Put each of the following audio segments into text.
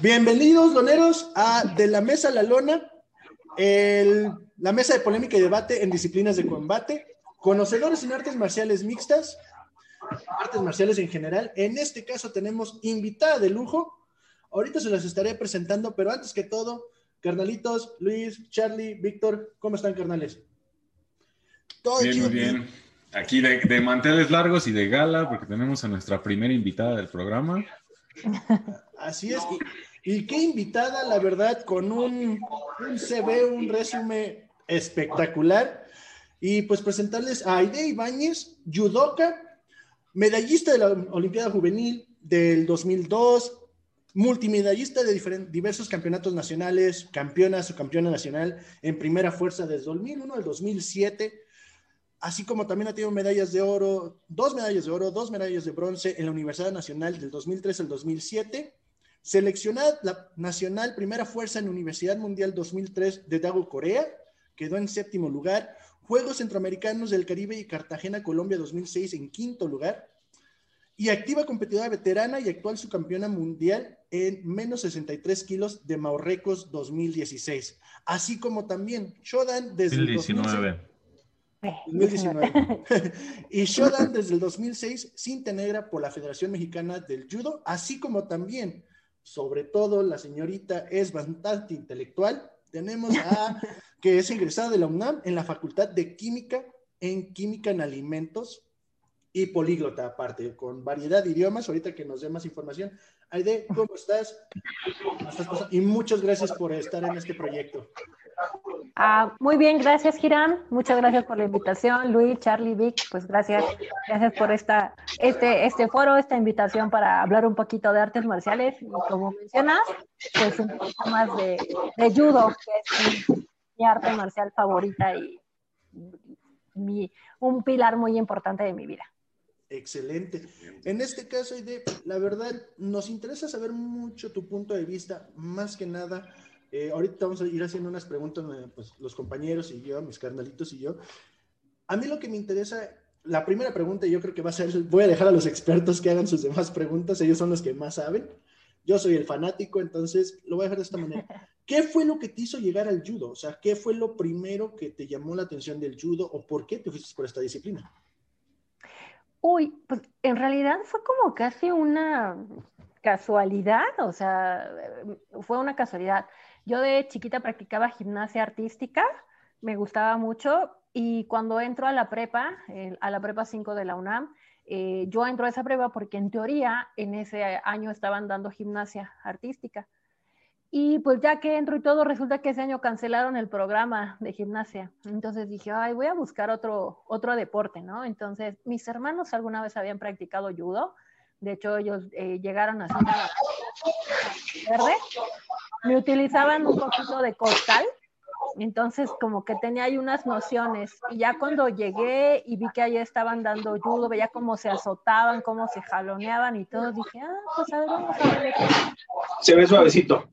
Bienvenidos, doneros, a De la Mesa a la Lona, la mesa de polémica y debate en disciplinas de combate, conocedores en artes marciales mixtas, artes marciales en general. En este caso tenemos invitada de lujo. Ahorita se las estaré presentando, pero antes que todo, carnalitos, Luis, Charlie, Víctor, ¿cómo están, carnales? Todo bien, muy bien. Aquí de, de, manteles largos y de gala, porque tenemos a nuestra primera invitada del programa. Así es. Y, qué invitada, la verdad, con un, un CV, un resumen espectacular. Y pues presentarles a Aide Ibáñez, judoka, medallista de la Olimpiada Juvenil del 2002, multimedallista de diversos campeonatos nacionales, campeona o campeona nacional en primera fuerza desde 2001 al 2007 así como también ha tenido medallas de oro, dos medallas de oro, dos medallas de bronce en la Universidad Nacional del 2003 al 2007, seleccionada la nacional primera fuerza en Universidad Mundial 2003 de Dago, Corea, quedó en séptimo lugar, Juegos Centroamericanos del Caribe y Cartagena, Colombia 2006 en quinto lugar, y activa competidora veterana y actual subcampeona mundial en menos 63 kilos de Marruecos 2016, así como también Shodan desde el 2019. 2019. y Shodan desde el 2006, cinta negra por la Federación Mexicana del Judo, así como también, sobre todo, la señorita es bastante intelectual. Tenemos a que es ingresada de la UNAM en la Facultad de Química, en Química en Alimentos y políglota aparte, con variedad de idiomas. Ahorita que nos dé más información. Aide, ¿cómo estás? Y muchas gracias por estar en este proyecto. Ah, muy bien, gracias Girán. Muchas gracias por la invitación, Luis, Charlie, Vic. Pues gracias, gracias por esta, este, este foro, esta invitación para hablar un poquito de artes marciales. Y como mencionas, pues un poco más de, de judo, que es mi, arte marcial favorita y mi, un pilar muy importante de mi vida. Excelente. En este caso, la verdad, nos interesa saber mucho tu punto de vista, más que nada eh, ahorita vamos a ir haciendo unas preguntas, eh, pues, los compañeros y yo, mis carnalitos y yo. A mí lo que me interesa, la primera pregunta yo creo que va a ser, voy a dejar a los expertos que hagan sus demás preguntas, ellos son los que más saben. Yo soy el fanático, entonces lo voy a dejar de esta manera. ¿Qué fue lo que te hizo llegar al judo? O sea, ¿qué fue lo primero que te llamó la atención del judo o por qué te fuiste por esta disciplina? Uy, pues en realidad fue como casi una casualidad, o sea, fue una casualidad. Yo de chiquita practicaba gimnasia artística, me gustaba mucho y cuando entro a la prepa, a la prepa 5 de la UNAM, eh, yo entro a esa prepa porque en teoría en ese año estaban dando gimnasia artística. Y pues ya que entro y todo, resulta que ese año cancelaron el programa de gimnasia. Entonces dije, ay, voy a buscar otro, otro deporte, ¿no? Entonces, mis hermanos alguna vez habían practicado judo. De hecho, ellos eh, llegaron a verde me utilizaban un poquito de costal, entonces como que tenía ahí unas nociones. Y ya cuando llegué y vi que allí estaban dando judo, veía cómo se azotaban, cómo se jaloneaban y todo, dije, ah, pues a ver, vamos a ver. Se ve suavecito.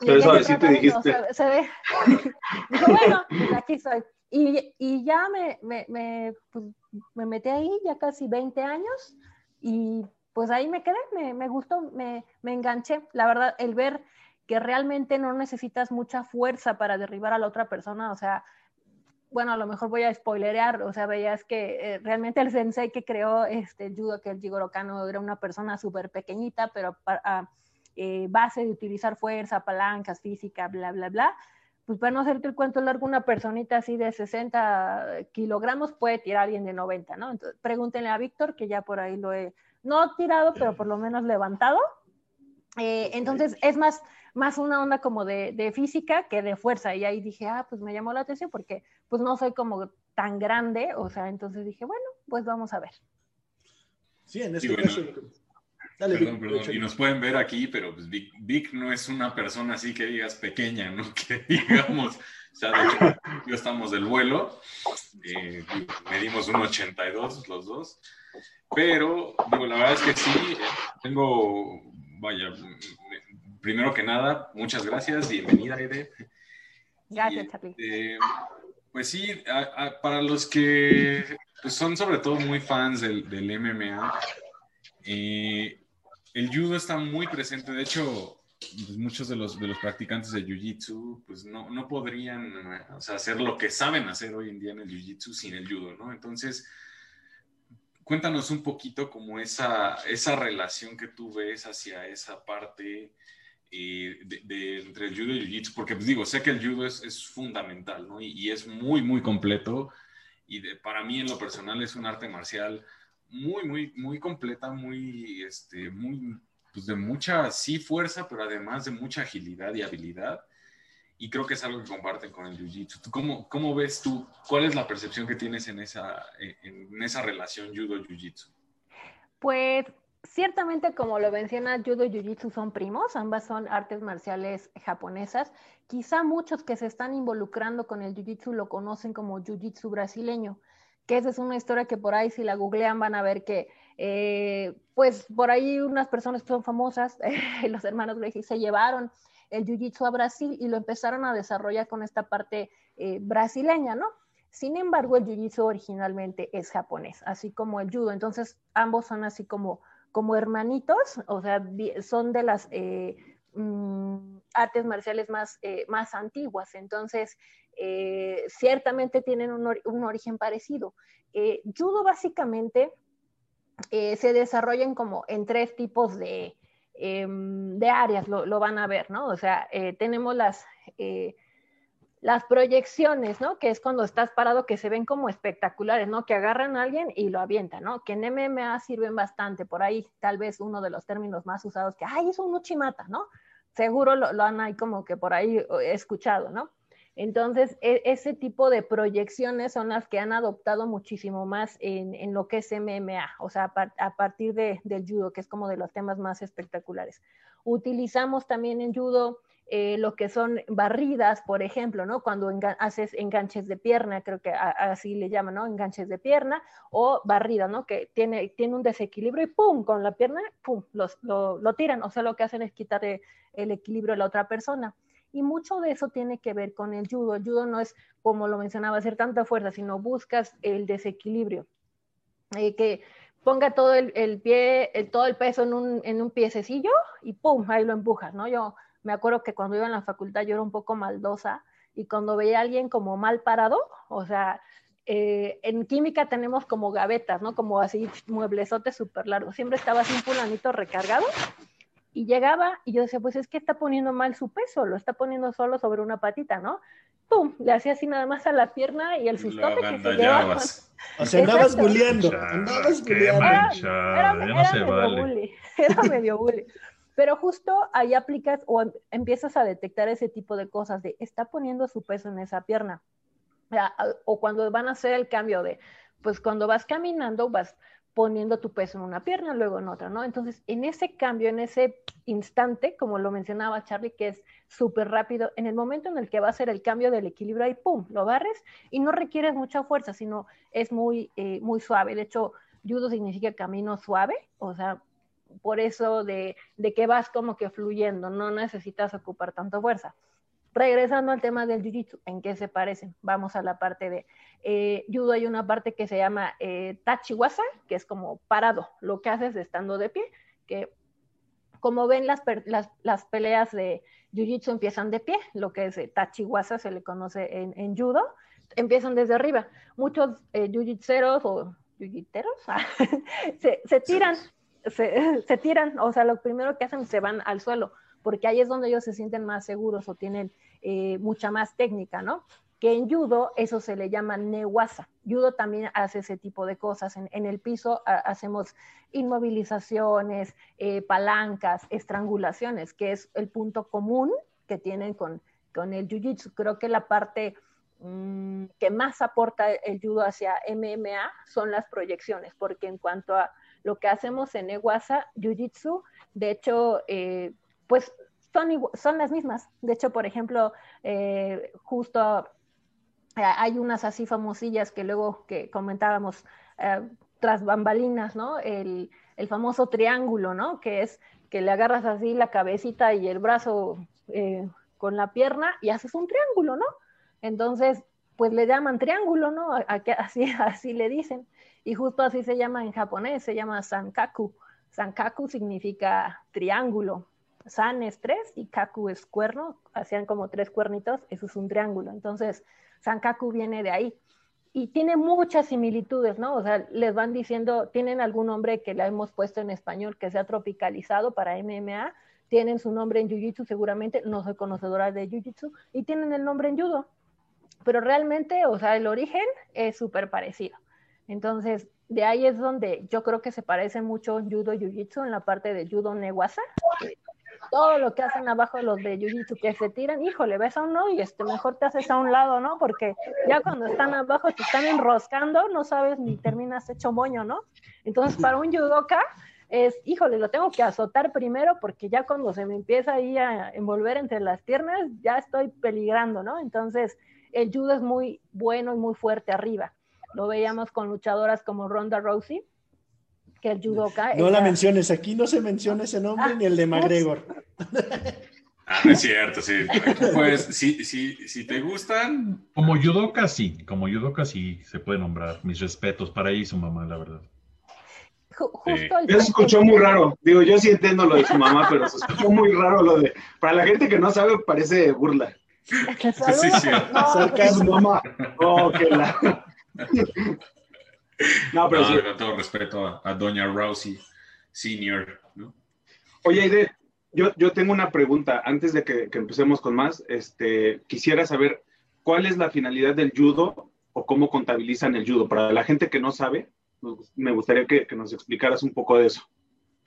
Se ve suavecito y dijiste. Se, ve. bueno, pues aquí soy. Y, y ya me, me, me, pues, me metí ahí, ya casi 20 años, y pues ahí me quedé, me, me gustó, me, me enganché. La verdad, el ver que realmente no necesitas mucha fuerza para derribar a la otra persona, o sea, bueno, a lo mejor voy a spoilerear, o sea, veías que eh, realmente el sensei que creó este, judo, que el Jigoro Kano, era una persona súper pequeñita, pero a eh, base de utilizar fuerza, palancas, física, bla, bla, bla, pues para no hacerte el cuento largo, una personita así de 60 kilogramos puede tirar a alguien de 90, ¿no? Entonces, pregúntenle a Víctor, que ya por ahí lo he, no tirado, pero por lo menos levantado. Eh, entonces, es más, más una onda como de, física que de fuerza. Y ahí dije, ah, pues me llamó la atención porque pues no soy como tan grande, o sea, entonces dije, bueno, pues vamos a ver. Sí, en este caso... Dale, perdón, perdón. Y nos pueden ver aquí, pero pues Vic, no es una persona así que digas pequeña, ¿no? Que digamos, o sea, de hecho, yo estamos del vuelo, eh, medimos un 82 los dos, pero digo, la verdad es que sí, tengo, vaya, primero que nada, muchas gracias, bienvenida, Ede. Gracias, Charlie. Este, pues sí, para los que pues, son sobre todo muy fans del, del MMA, eh, el judo está muy presente. De hecho, pues, muchos de los, de los practicantes de Jiu-Jitsu pues no, no podrían o sea, hacer lo que saben hacer hoy en día en el Jiu-Jitsu sin el judo, ¿no? Entonces, cuéntanos un poquito como esa, esa relación que tú ves hacia esa parte eh, de, entre el judo y el jiu-jitsu, porque pues digo, sé que el judo es, es fundamental, ¿no? Y, y, es muy, muy completo y de, para mí en lo personal es un arte marcial muy, muy, muy completa, muy, este, muy, pues de mucha, sí, fuerza, pero además de mucha agilidad y habilidad. Y creo que es algo que comparten con el Jiu-Jitsu. ¿Cómo, ¿Cómo ves tú? ¿Cuál es la percepción que tienes en esa, en esa relación Judo-Jiu-Jitsu? Pues ciertamente, como lo menciona, Judo y Jiu-Jitsu son primos, ambas son artes marciales japonesas. Quizá muchos que se están involucrando con el Jiu-Jitsu lo conocen como Jiu-Jitsu brasileño, que esa es una historia que por ahí si la googlean van a ver que eh, pues por ahí unas personas que son famosas, los hermanos Gracie, se llevaron el jiu-jitsu a Brasil y lo empezaron a desarrollar con esta parte eh, brasileña, ¿no? Sin embargo, el jiu-jitsu originalmente es japonés, así como el judo. Entonces, ambos son así como, como hermanitos, o sea, son de las eh, mm, artes marciales más, más antiguas. Entonces, ciertamente tienen un, un origen parecido. judo básicamente eh, se desarrollan como en tres tipos de, em, de áreas, lo, van a ver, ¿no? O sea, eh, tenemos las, eh, las proyecciones, ¿no? Que es cuando estás parado que se ven como espectaculares, ¿no? Que agarran a alguien y lo avientan, ¿no? Que en MMA sirven bastante, por ahí tal vez uno de los términos más usados que, ay, es un uchimata, ¿no? Seguro lo, lo han ahí como que por ahí escuchado, ¿no? Entonces, e, ese tipo de proyecciones son las que han adoptado muchísimo más en, lo que es MMA, o sea, a, partir del judo, que es como de los temas más espectaculares. Utilizamos también en judo eh, lo que son barridas, por ejemplo, ¿no? Cuando haces enganches de pierna, creo que así le llaman, ¿no? Enganches de pierna o barrida, ¿no? Que tiene, tiene un desequilibrio y ¡pum! Con la pierna, ¡pum! lo, lo tiran, o sea, lo que hacen es quitar el equilibrio a la otra persona. Y mucho de eso tiene que ver con el judo. El judo no es, como lo mencionaba, hacer tanta fuerza, sino buscas el desequilibrio. Eh, que ponga todo el, pie, todo el peso en un, en un piececillo y ¡pum! Ahí lo empujas, ¿no? Yo me acuerdo que cuando iba en la facultad yo era un poco maldosa y cuando veía a alguien como mal parado, o sea, eh, en química tenemos como gavetas, ¿no? Como así mueblesotes súper largos. Siempre estaba así un fulanito recargado y llegaba y yo decía, pues es que está poniendo mal su peso, lo está poniendo solo sobre una patita, ¿no? ¡Pum! Le hacía así nada más a la pierna y el sustote que se llevaba. O sea, andabas bulleando, andabas bulleando. Era, medio bully, era medio bully. Pero justo ahí aplicas o em, empiezas a detectar ese tipo de cosas de está poniendo su peso en esa pierna. O cuando van a hacer el cambio de, pues cuando vas caminando, vas poniendo tu peso en una pierna, luego en otra, ¿no? Entonces, en ese cambio, en ese instante, como lo mencionaba Charlie, que es súper rápido, en el momento en el que va a ser el cambio del equilibrio, ahí, ¡pum!, lo barres y no requieres mucha fuerza, sino es muy, eh, muy suave. De hecho, judo significa camino suave, o sea, por eso de, de que vas como que fluyendo, no necesitas ocupar tanta fuerza regresando al tema del jiu-jitsu, ¿en qué se parecen? Vamos a la parte de eh, judo, hay una parte que se llama eh, tachiwasa, que es como parado, lo que haces estando de pie, que como ven las, las, peleas de jiu-jitsu empiezan de pie, lo que es eh, tachiwasa se le conoce en, judo, empiezan desde arriba. Muchos eh, jiu-jitseros o jiu-jiteros se, se, tiran, se, tiran, o sea, lo primero que hacen se van al suelo, porque ahí es donde ellos se sienten más seguros o tienen eh, mucha más técnica, ¿no? Que en judo eso se le llama newasa. Judo también hace ese tipo de cosas. En, el piso hacemos inmovilizaciones, eh, palancas, estrangulaciones, que es el punto común que tienen con, con el jiu-jitsu. Creo que la parte mm, que más aporta el judo hacia MMA son las proyecciones, porque en cuanto a lo que hacemos en Ewasa, Jiu-Jitsu, de hecho, eh, pues son, son las mismas. De hecho, por ejemplo, eh, justo eh, hay unas así famosillas que luego que comentábamos tras bambalinas, ¿no? El, el, famoso triángulo, ¿no? Que es que le agarras así la cabecita y el brazo con la pierna y haces un triángulo, ¿no? Entonces, pues le llaman triángulo, ¿no? así, le dicen. Y justo así se llama en japonés, se llama sankaku. Sankaku significa triángulo. San es tres y Kaku es cuerno, hacían como tres cuernitos, eso es un triángulo. Entonces, San Kaku viene de ahí. Y tiene muchas similitudes, ¿no? O sea, les van diciendo, tienen algún nombre que le hemos puesto en español que sea tropicalizado para MMA, tienen su nombre en Jiu-Jitsu seguramente, no soy conocedora de Jiu-Jitsu, y tienen el nombre en Judo. Pero realmente, o sea, el origen es súper parecido. Entonces, de ahí es donde yo creo que se parecen mucho Judo y Jiu-Jitsu en la parte de Judo Newasa. Todo lo que hacen abajo los de Jiu-Jitsu que se tiran, híjole, ves a uno y este, mejor te haces a un lado, ¿no? Porque ya cuando están abajo te están enroscando, no sabes ni terminas hecho moño, ¿no? Entonces, para un judoka es, híjole, lo tengo que azotar primero porque ya cuando se me empieza ahí a envolver entre las piernas, ya estoy peligrando, ¿no? Entonces, el judo es muy bueno y muy fuerte arriba. Lo veíamos con luchadoras como Ronda Rousey, que el judoka... No la menciones, aquí no se menciona ese nombre ni el de McGregor. Ah, es cierto, sí. Pues, si, si, si te gustan... Como judoka, sí. Como judoka, sí se puede nombrar. Mis respetos para ella y su mamá, la verdad. Justo Eso se escuchó muy raro. Digo, yo sí entiendo lo de su mamá, pero se escuchó muy raro lo de... Para la gente que no sabe, parece burla. Sí, sí. No, su mamá. Oh, que la... no, pero con todo respeto a, Doña Rousey Senior. ¿no? Oye, Aide, yo, yo tengo una pregunta. Antes de que, empecemos con más, este, quisiera saber cuál es la finalidad del judo o cómo contabilizan el judo. Para la gente que no sabe, me gustaría que, nos explicaras un poco de eso.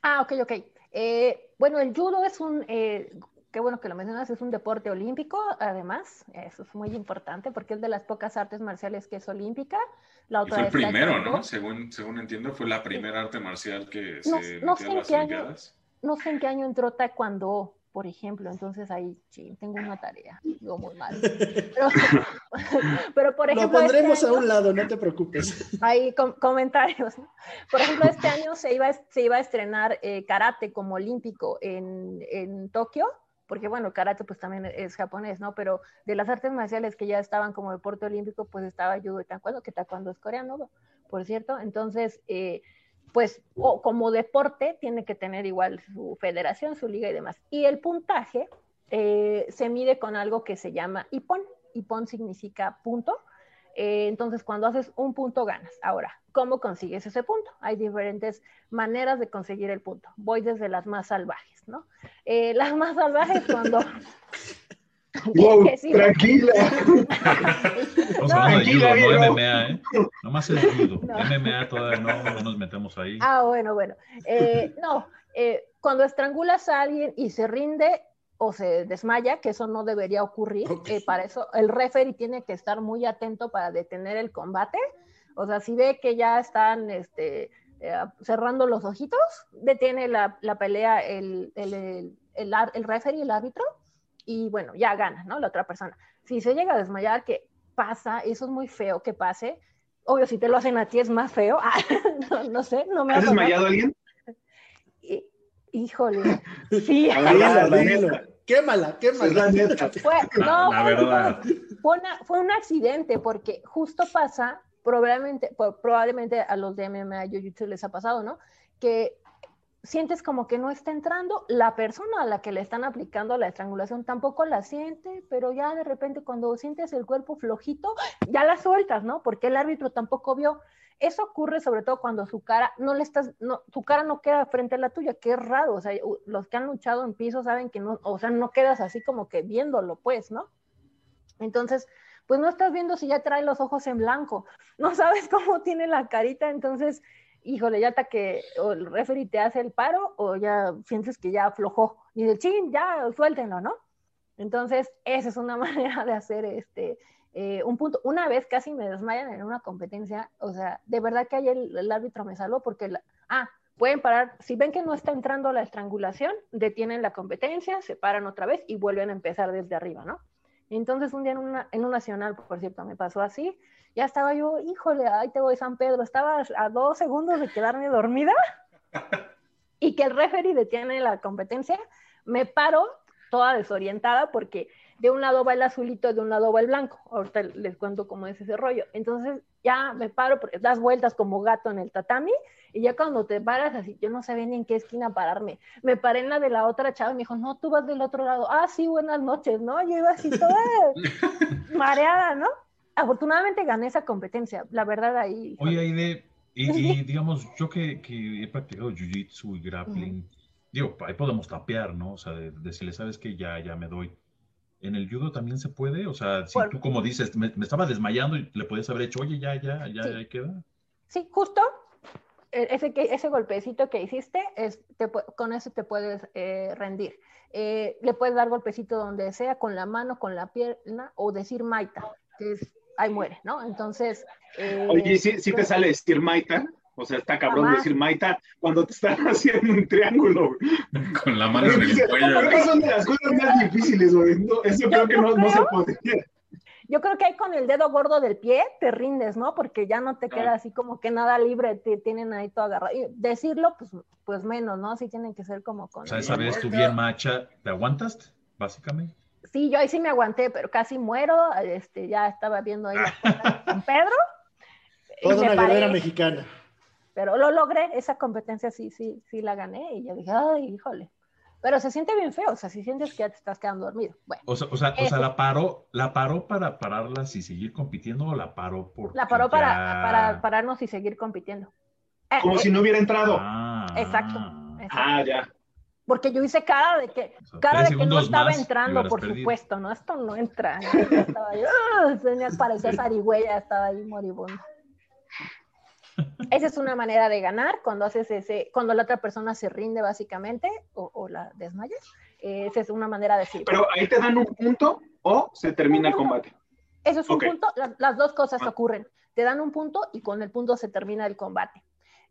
Ah, ok, ok. Eh, bueno, el judo es un, eh, qué bueno que lo mencionas, es un deporte olímpico, además, eso es muy importante porque es de las pocas artes marciales que es olímpica. La otra fue el primero, ¿no? Según, según entiendo, fue la primera arte marcial que se no, sé en qué año, no sé en qué año entró Taekwondo, por ejemplo, entonces ahí sí, tengo una tarea, digo muy mal. Pero, por ejemplo... Lo pondremos este a un lado, no te preocupes. Hay comentarios. Por ejemplo, este año se iba, se iba a estrenar eh, karate como olímpico en, en Tokio, porque bueno, karate pues también es japonés, ¿no? Pero de las artes marciales que ya estaban como deporte olímpico, pues estaba judo y taekwondo, que taekwondo es coreano, por cierto. Entonces, eh, pues como deporte tiene que tener igual su federación, su liga y demás. Y el puntaje eh, se mide con algo que se llama IPON. IPON significa punto. Eh, entonces, cuando haces un punto, ganas. Ahora, ¿cómo consigues ese punto? Hay diferentes maneras de conseguir el punto. Voy desde las más salvajes, ¿no? Eh, las más salvajes cuando... Wow, tranquila. Hablando de judo, no MMA, ¿eh? Nomás es judo. MMA todavía no, no, nos metemos ahí. Ah, bueno, bueno. Eh, no, cuando estrangulas a alguien y se rinde, o se desmaya, que eso no debería ocurrir. Eh, para eso el referee tiene que estar muy atento para detener el combate. O sea, si ve que ya están este, eh, cerrando los ojitos, detiene la, la pelea el, el, el, el, referee, el árbitro, y bueno, ya gana, ¿no? La otra persona. Si se llega a desmayar, que pasa, eso es muy feo que pase. Obvio, si te lo hacen a ti es más feo. no, no, sé, no me ¿Has desmayado alguien? Híjole. Sí. Quémala, quémala. Fue, no, la, verdad. Fue, un accidente porque justo pasa, probablemente, probablemente a los de MMA Jiu-Jitsu les ha pasado, ¿no? Que sientes como que no está entrando, la persona a la que le están aplicando la estrangulación tampoco la siente, pero ya de repente cuando sientes el cuerpo flojito, ya la sueltas, ¿no? Porque el árbitro tampoco vio. Eso ocurre sobre todo cuando su cara no le estás, su cara no queda frente a la tuya, que es raro, o sea, los que han luchado en piso saben que no, o sea, no quedas así como que viéndolo, pues, ¿no? Entonces, pues no estás viendo si ya trae los ojos en blanco, no sabes cómo tiene la carita, entonces, híjole, ya hasta que el referee te hace el paro o ya sientes que ya aflojó y dice, ching, ya suéltenlo, ¿no? Entonces, esa es una manera de hacer este, eh, un punto, una vez casi me desmayan en una competencia, o sea, de verdad que ayer el, árbitro me salvó porque, ah, pueden parar, si ven que no está entrando la estrangulación, detienen la competencia, se paran otra vez y vuelven a empezar desde arriba, ¿no? Entonces un día en, un nacional, por cierto, me pasó así, ya estaba yo, híjole, ahí te voy San Pedro, estaba a dos segundos de quedarme dormida y que el referee detiene la competencia, me paro toda desorientada porque de un lado va el azulito, de un lado va el blanco. Ahorita les cuento cómo es ese rollo. Entonces, ya me paro, porque das vueltas como gato en el tatami, y ya cuando te paras así, yo no sabía ni en qué esquina pararme. Me paré en la de la otra chava y me dijo, no, tú vas del otro lado. Ah, sí, buenas noches, ¿no? Yo iba así toda mareada, ¿no? Afortunadamente gané esa competencia, la verdad ahí. Oye, Aide, y, digamos, yo que, que he practicado jiu-jitsu y grappling, digo, ahí podemos tapear, ¿no? O sea, de, decirle, sabes que ya, ya me doy. ¿En el judo también se puede? O sea, si tú como dices, me, estaba desmayando y le puedes haber hecho, oye, ya, ya, ya, ya queda. Sí, justo e, ese, ese golpecito que hiciste, es, con eso te puedes eh, rendir. Eh, le puedes dar golpecito donde sea, con la mano, con la pierna, o decir maita, que es, ahí muere, ¿no? Entonces... Eh, Oye, ¿sí, sí te sale decir maita? O sea, está cabrón decir Maita cuando te están haciendo un triángulo. Con la mano en el cuello. Porque son de las cosas más difíciles, güey. eso creo que no, no se podría. Yo creo que ahí con el dedo gordo del pie te rindes, ¿no? Porque ya no te queda así como que nada libre, te tienen ahí todo agarrado. Y decirlo, pues, pues menos, ¿no? Sí tienen que ser como con... O sea, esa vez tú bien macha, ¿te aguantaste, básicamente? Sí, yo ahí sí me aguanté, pero casi muero. Este, ya estaba viendo ahí con Pedro. Toda una guerrera mexicana pero lo logré, esa competencia sí, sí, sí la gané y yo dije, ay, híjole. Pero se siente bien feo, o sea, si sientes que ya te estás quedando dormido. Bueno, o sea, o sea, o sea la paró, la paró para pararlas y seguir compitiendo o la paró por La paró para, para pararnos y seguir compitiendo. Eh, Como eh, si no hubiera entrado. Ah, exacto, Ah, ya. Porque yo hice cara de que, cara de que no estaba entrando, por supuesto, ¿no? Esto no entra. Estaba yo, uh, parecía zarigüeya, estaba ahí moribundo. Esa es una manera de ganar cuando haces ese, cuando la otra persona se rinde básicamente o, la desmayas. esa es una manera de decir. Pero ahí te dan un punto o se termina el combate. Eso es un punto, las dos cosas ah. ocurren. Te dan un punto y con el punto se termina el combate.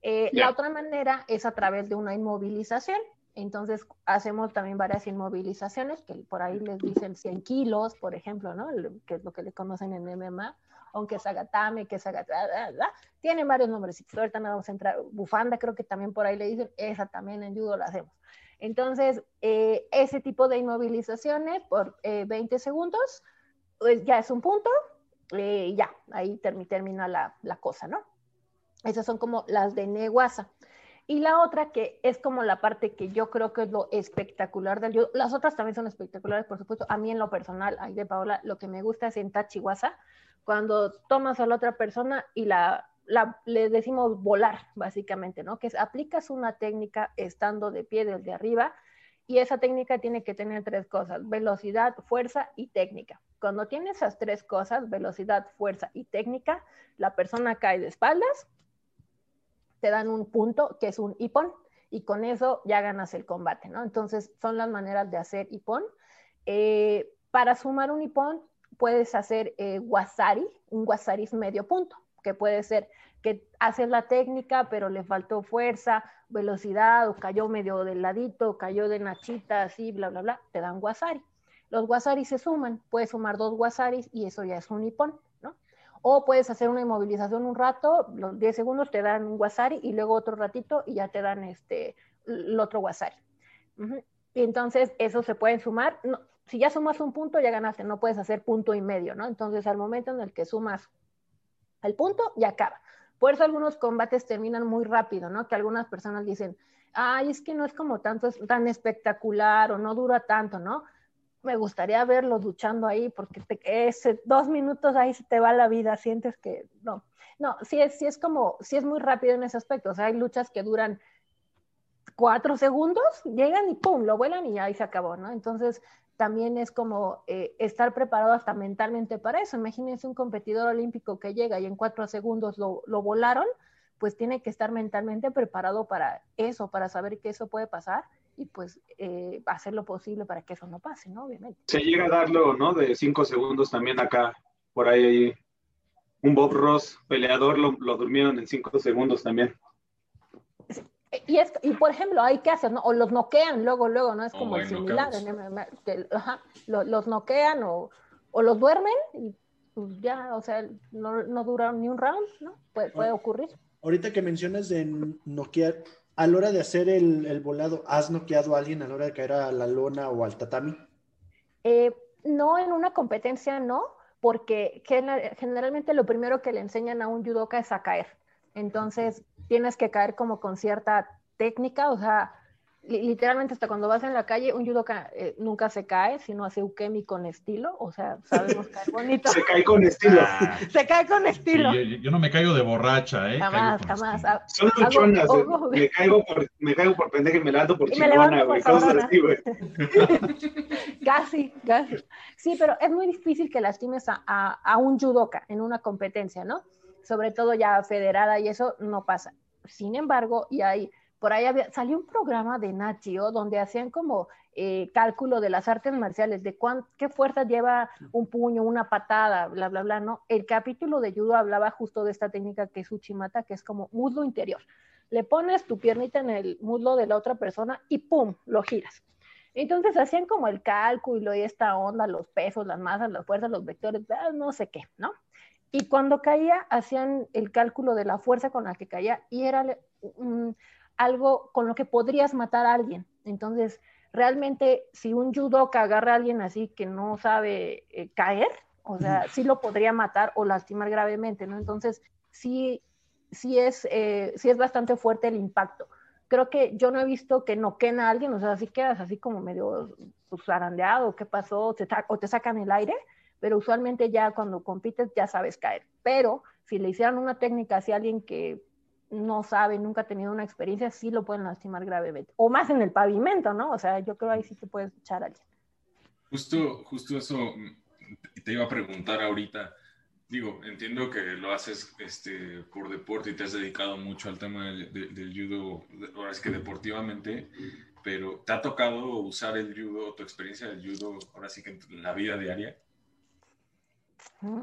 Eh, la otra manera es a través de una inmovilización. Entonces hacemos también varias inmovilizaciones, que por ahí les dicen 100 kilos, por ejemplo, ¿no? Que es lo que le conocen en MMA aunque es agatame, que es agatame, tiene varios nombres. Ahorita no vamos a entrar, bufanda creo que también por ahí le dicen, esa también en judo la hacemos. Entonces, eh, ese tipo de inmovilizaciones por 20 eh, segundos, pues ya es un punto, eh, ya, ahí termina la, la, cosa, ¿no? Esas son como las de Neguasa. Y la otra que es como la parte que yo creo que es lo espectacular del judo. Las otras también son espectaculares, por supuesto. A mí en lo personal, ahí de Paola, lo que me gusta es en Tachihuasa, cuando tomas a la otra persona y la, le decimos volar, básicamente, ¿no? Que es aplicas una técnica estando de pie desde arriba y esa técnica tiene que tener tres cosas, velocidad, fuerza y técnica. Cuando tiene esas tres cosas, velocidad, fuerza y técnica, la persona cae de espaldas, te dan un punto que es un hipón y con eso ya ganas el combate, ¿no? Entonces son las maneras de hacer hipón. Eh, para sumar un hipón puedes hacer eh, wasari, un wasari medio punto, que puede ser que haces la técnica, pero le faltó fuerza, velocidad, o cayó medio del ladito, cayó de nachita, así, bla, bla, bla, te dan wasari. Los wasari se suman, puedes sumar dos wasaris y eso ya es un nipón, ¿no? O puedes hacer una inmovilización un rato, los 10 segundos te dan un wasari y luego otro ratito y ya te dan este, el otro wasari. Y entonces eso se pueden sumar. No, si ya sumas un punto, ya ganaste, no puedes hacer punto y medio, ¿no? Entonces, al momento en el que sumas el punto, ya acaba. Por eso algunos combates terminan muy rápido, ¿no? Que algunas personas dicen, ay, es que no es como tanto, tan espectacular o no dura tanto, ¿no? Me gustaría verlos luchando ahí porque te, ese, dos minutos ahí se te va la vida, sientes que no. No, sí es, es como, sí es muy rápido en ese aspecto. O sea, hay luchas que duran cuatro segundos, llegan y pum, lo vuelan y ahí se acabó, ¿no? Entonces, también es como eh, estar preparado hasta mentalmente para eso. Imagínense un competidor olímpico que llega y en cuatro segundos lo, volaron, pues tiene que estar mentalmente preparado para eso, para saber que eso puede pasar y pues eh, hacer lo posible para que eso no pase, ¿no? Obviamente. Se llega a darlo, ¿no? De cinco segundos también acá, por ahí, un Bob Ross peleador lo, lo durmieron en cinco segundos también. Y, es, y por ejemplo, hay que hacer, ¿no? O los noquean luego, luego, ¿no? Es como el similar los noquean o, o, los duermen y pues ya, o sea, no, no duran ni un round, ¿no? Puede, puede ocurrir. Ahorita que mencionas de noquear, a la hora de hacer el, el, volado, ¿has noqueado a alguien a la hora de caer a la lona o al tatami? Eh, no, en una competencia no, porque generalmente lo primero que le enseñan a un judoka es a caer. Entonces, tienes que caer como con cierta técnica, o sea, literalmente hasta cuando vas en la calle, un judoka eh, nunca se cae, sino hace ukemi con estilo, o sea, sabemos caer bonito. se cae con estilo. Ah. se cae con estilo. yo, no me caigo de borracha, ¿eh? Jamás, jamás. Son luchonas, eh. me, caigo por, me caigo por pendeja y me levanto por chingona, güey, cosas así, güey. casi, casi. Sí, pero es muy difícil que lastimes a, a, a un judoka en una competencia, ¿no? Sobre todo ya federada y eso no pasa. Sin embargo, y hay por ahí había, salió un programa de Nachio donde hacían como eh, cálculo de las artes marciales, de qué fuerza lleva un puño, una patada, bla, bla, bla, ¿no? El capítulo de judo hablaba justo de esta técnica que es Uchimata, que es como muslo interior. Le pones tu piernita en el muslo de la otra persona y ¡pum! lo giras. Entonces hacían como el cálculo y esta onda, los pesos, las masas, las fuerzas, los vectores, no sé qué, ¿no? Y cuando caía, hacían el cálculo de la fuerza con la que caía y era algo con lo que podrías matar a alguien. Entonces, realmente, si un judoka agarra a alguien así que no sabe eh, caer, o sea, sí lo podría matar o lastimar gravemente, ¿no? Entonces, sí, sí es, eh, sí es bastante fuerte el impacto. Creo que yo no he visto que noquen a alguien, o sea, si quedas así como medio pues, zarandeado, ¿qué pasó? Te o te sacan el aire, pero usualmente ya cuando compites ya sabes caer. Pero si le hicieran una técnica así a alguien que no sabe, nunca ha tenido una experiencia, sí lo pueden lastimar gravemente. O más en el pavimento, ¿no? O sea, yo creo ahí sí te puedes echar a alguien. Justo, justo eso te iba a preguntar ahorita. Digo, entiendo que lo haces este, por deporte y te has dedicado mucho al tema del, del, judo, ahora es que deportivamente, pero ¿te ha tocado usar el judo, tu experiencia del judo, ahora sí que en la vida diaria?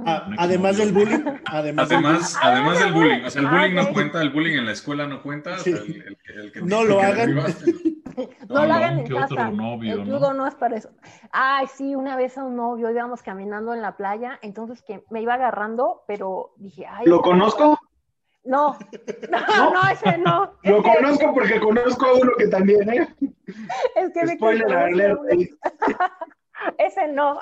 Ah, además del bullying. Además, además, además del bullying. O sea, el bullying no cuenta, el bullying en la escuela no cuenta. no lo hagan. No, lo hagan en casa. el judo ¿no? es para eso. Ay, sí, una vez a un novio íbamos caminando en la playa, entonces que me iba agarrando, pero dije, ay. ¿Lo conozco? No, no, no, ese no. Lo conozco porque conozco a uno que también, ¿eh? Es que Spoiler alert. Ese no.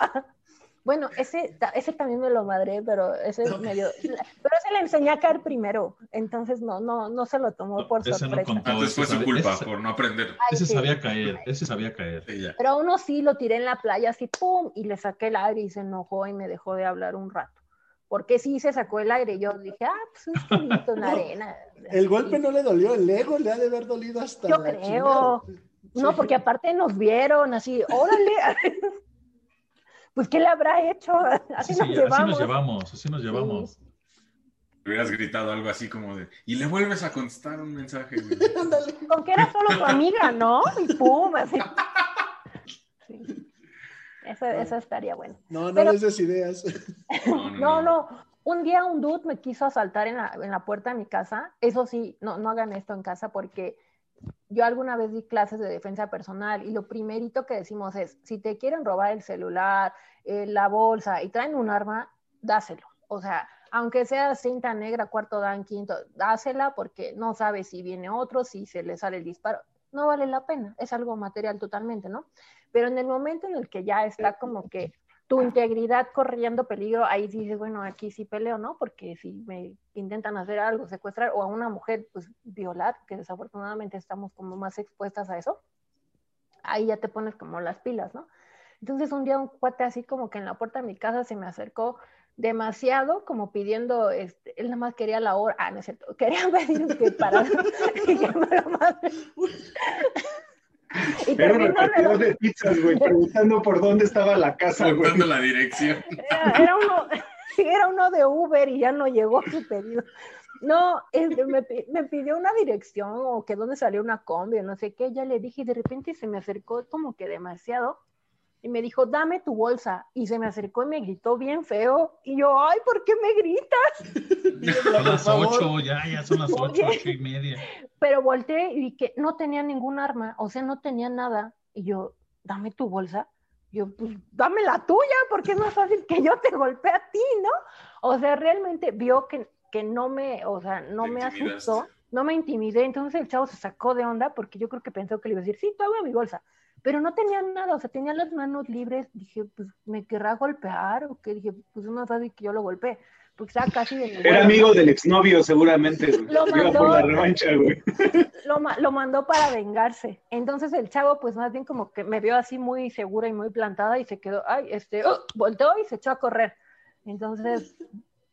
Bueno, ese, ese también me lo madré, pero ese es medio. Pero se le enseñé a caer primero, entonces no, no, no se lo tomó por ese sorpresa. No entonces fue su culpa por no aprender. ese sabía caer, ese sabía caer. Pero a uno sí lo tiré en la playa, así pum, y le saqué el aire y se enojó y me dejó de hablar un rato. Porque sí se sacó el aire y yo dije, ah, pues es que en la arena. El golpe no le dolió, el ego le ha de haber dolido hasta. Yo creo. No, porque aparte nos vieron así, órale. pues ¿qué le habrá hecho? Así, nos, llevamos. así nos llevamos. Así nos llevamos, Hubieras gritado algo así como de, y le vuelves a contestar un mensaje. Con que era solo tu amiga, ¿no? Y pum, así. Eso, eso, estaría bueno. No, no les des ideas. No no, Un día un dude me quiso asaltar en la, en la puerta de mi casa. Eso sí, no, no hagan esto en casa porque yo alguna vez di clases de defensa personal y lo primerito que decimos es, si te quieren robar el celular, eh, la bolsa y traen un arma, dáselo. O sea, aunque sea cinta negra, cuarto dan, quinto, dásela porque no sabes si viene otro, si se le sale el disparo. No vale la pena, es algo material totalmente, ¿no? Pero en el momento en el que ya está como que tu integridad corriendo peligro, ahí dices, bueno, aquí sí peleo, ¿no? Porque si me intentan hacer algo, secuestrar o a una mujer, pues violar, que desafortunadamente estamos como más expuestas a eso, ahí ya te pones como las pilas, ¿no? Entonces un día un cuate así como que en la puerta de mi casa se me acercó demasiado como pidiendo, este, él nada más quería la hora, ah, no es cierto, quería pedir que para que y Era un de pizzas, güey, preguntando por dónde estaba la casa, güey. la dirección. Era, uno, era uno de Uber y ya no llegó su pedido. No, me, me, pidió una dirección o que dónde salió una combi o no sé qué, ya le dije y de repente se me acercó como que demasiado y me dijo, dame tu bolsa. Y se me acercó y me gritó bien feo. Y yo, ay, ¿por qué me gritas? son las ocho, ya, ya son las ocho, ocho y media. Pero volteé y vi que no tenía ningún arma, o sea, no tenía nada. Y yo, dame tu bolsa. Yo, pues, dame la tuya, porque es más fácil que yo te golpee a ti, ¿no? O sea, realmente vio que, que no me, o sea, no me asustó, no me intimidé. Entonces el chavo se sacó de onda porque yo creo que pensó que le iba a decir, sí, toma mi bolsa pero no tenía nada, o sea, tenía las manos libres, dije, pues me querrá golpear, o qué, dije, pues es más fácil que yo lo golpee, porque estaba casi de Era amigo del exnovio, seguramente. Lo mandó, por la revancha, güey. Lo, lo, mandó para vengarse. Entonces el chavo, pues más bien como que me vio así muy segura y muy plantada y se quedó, ay, este, oh, volteó y se echó a correr. Entonces,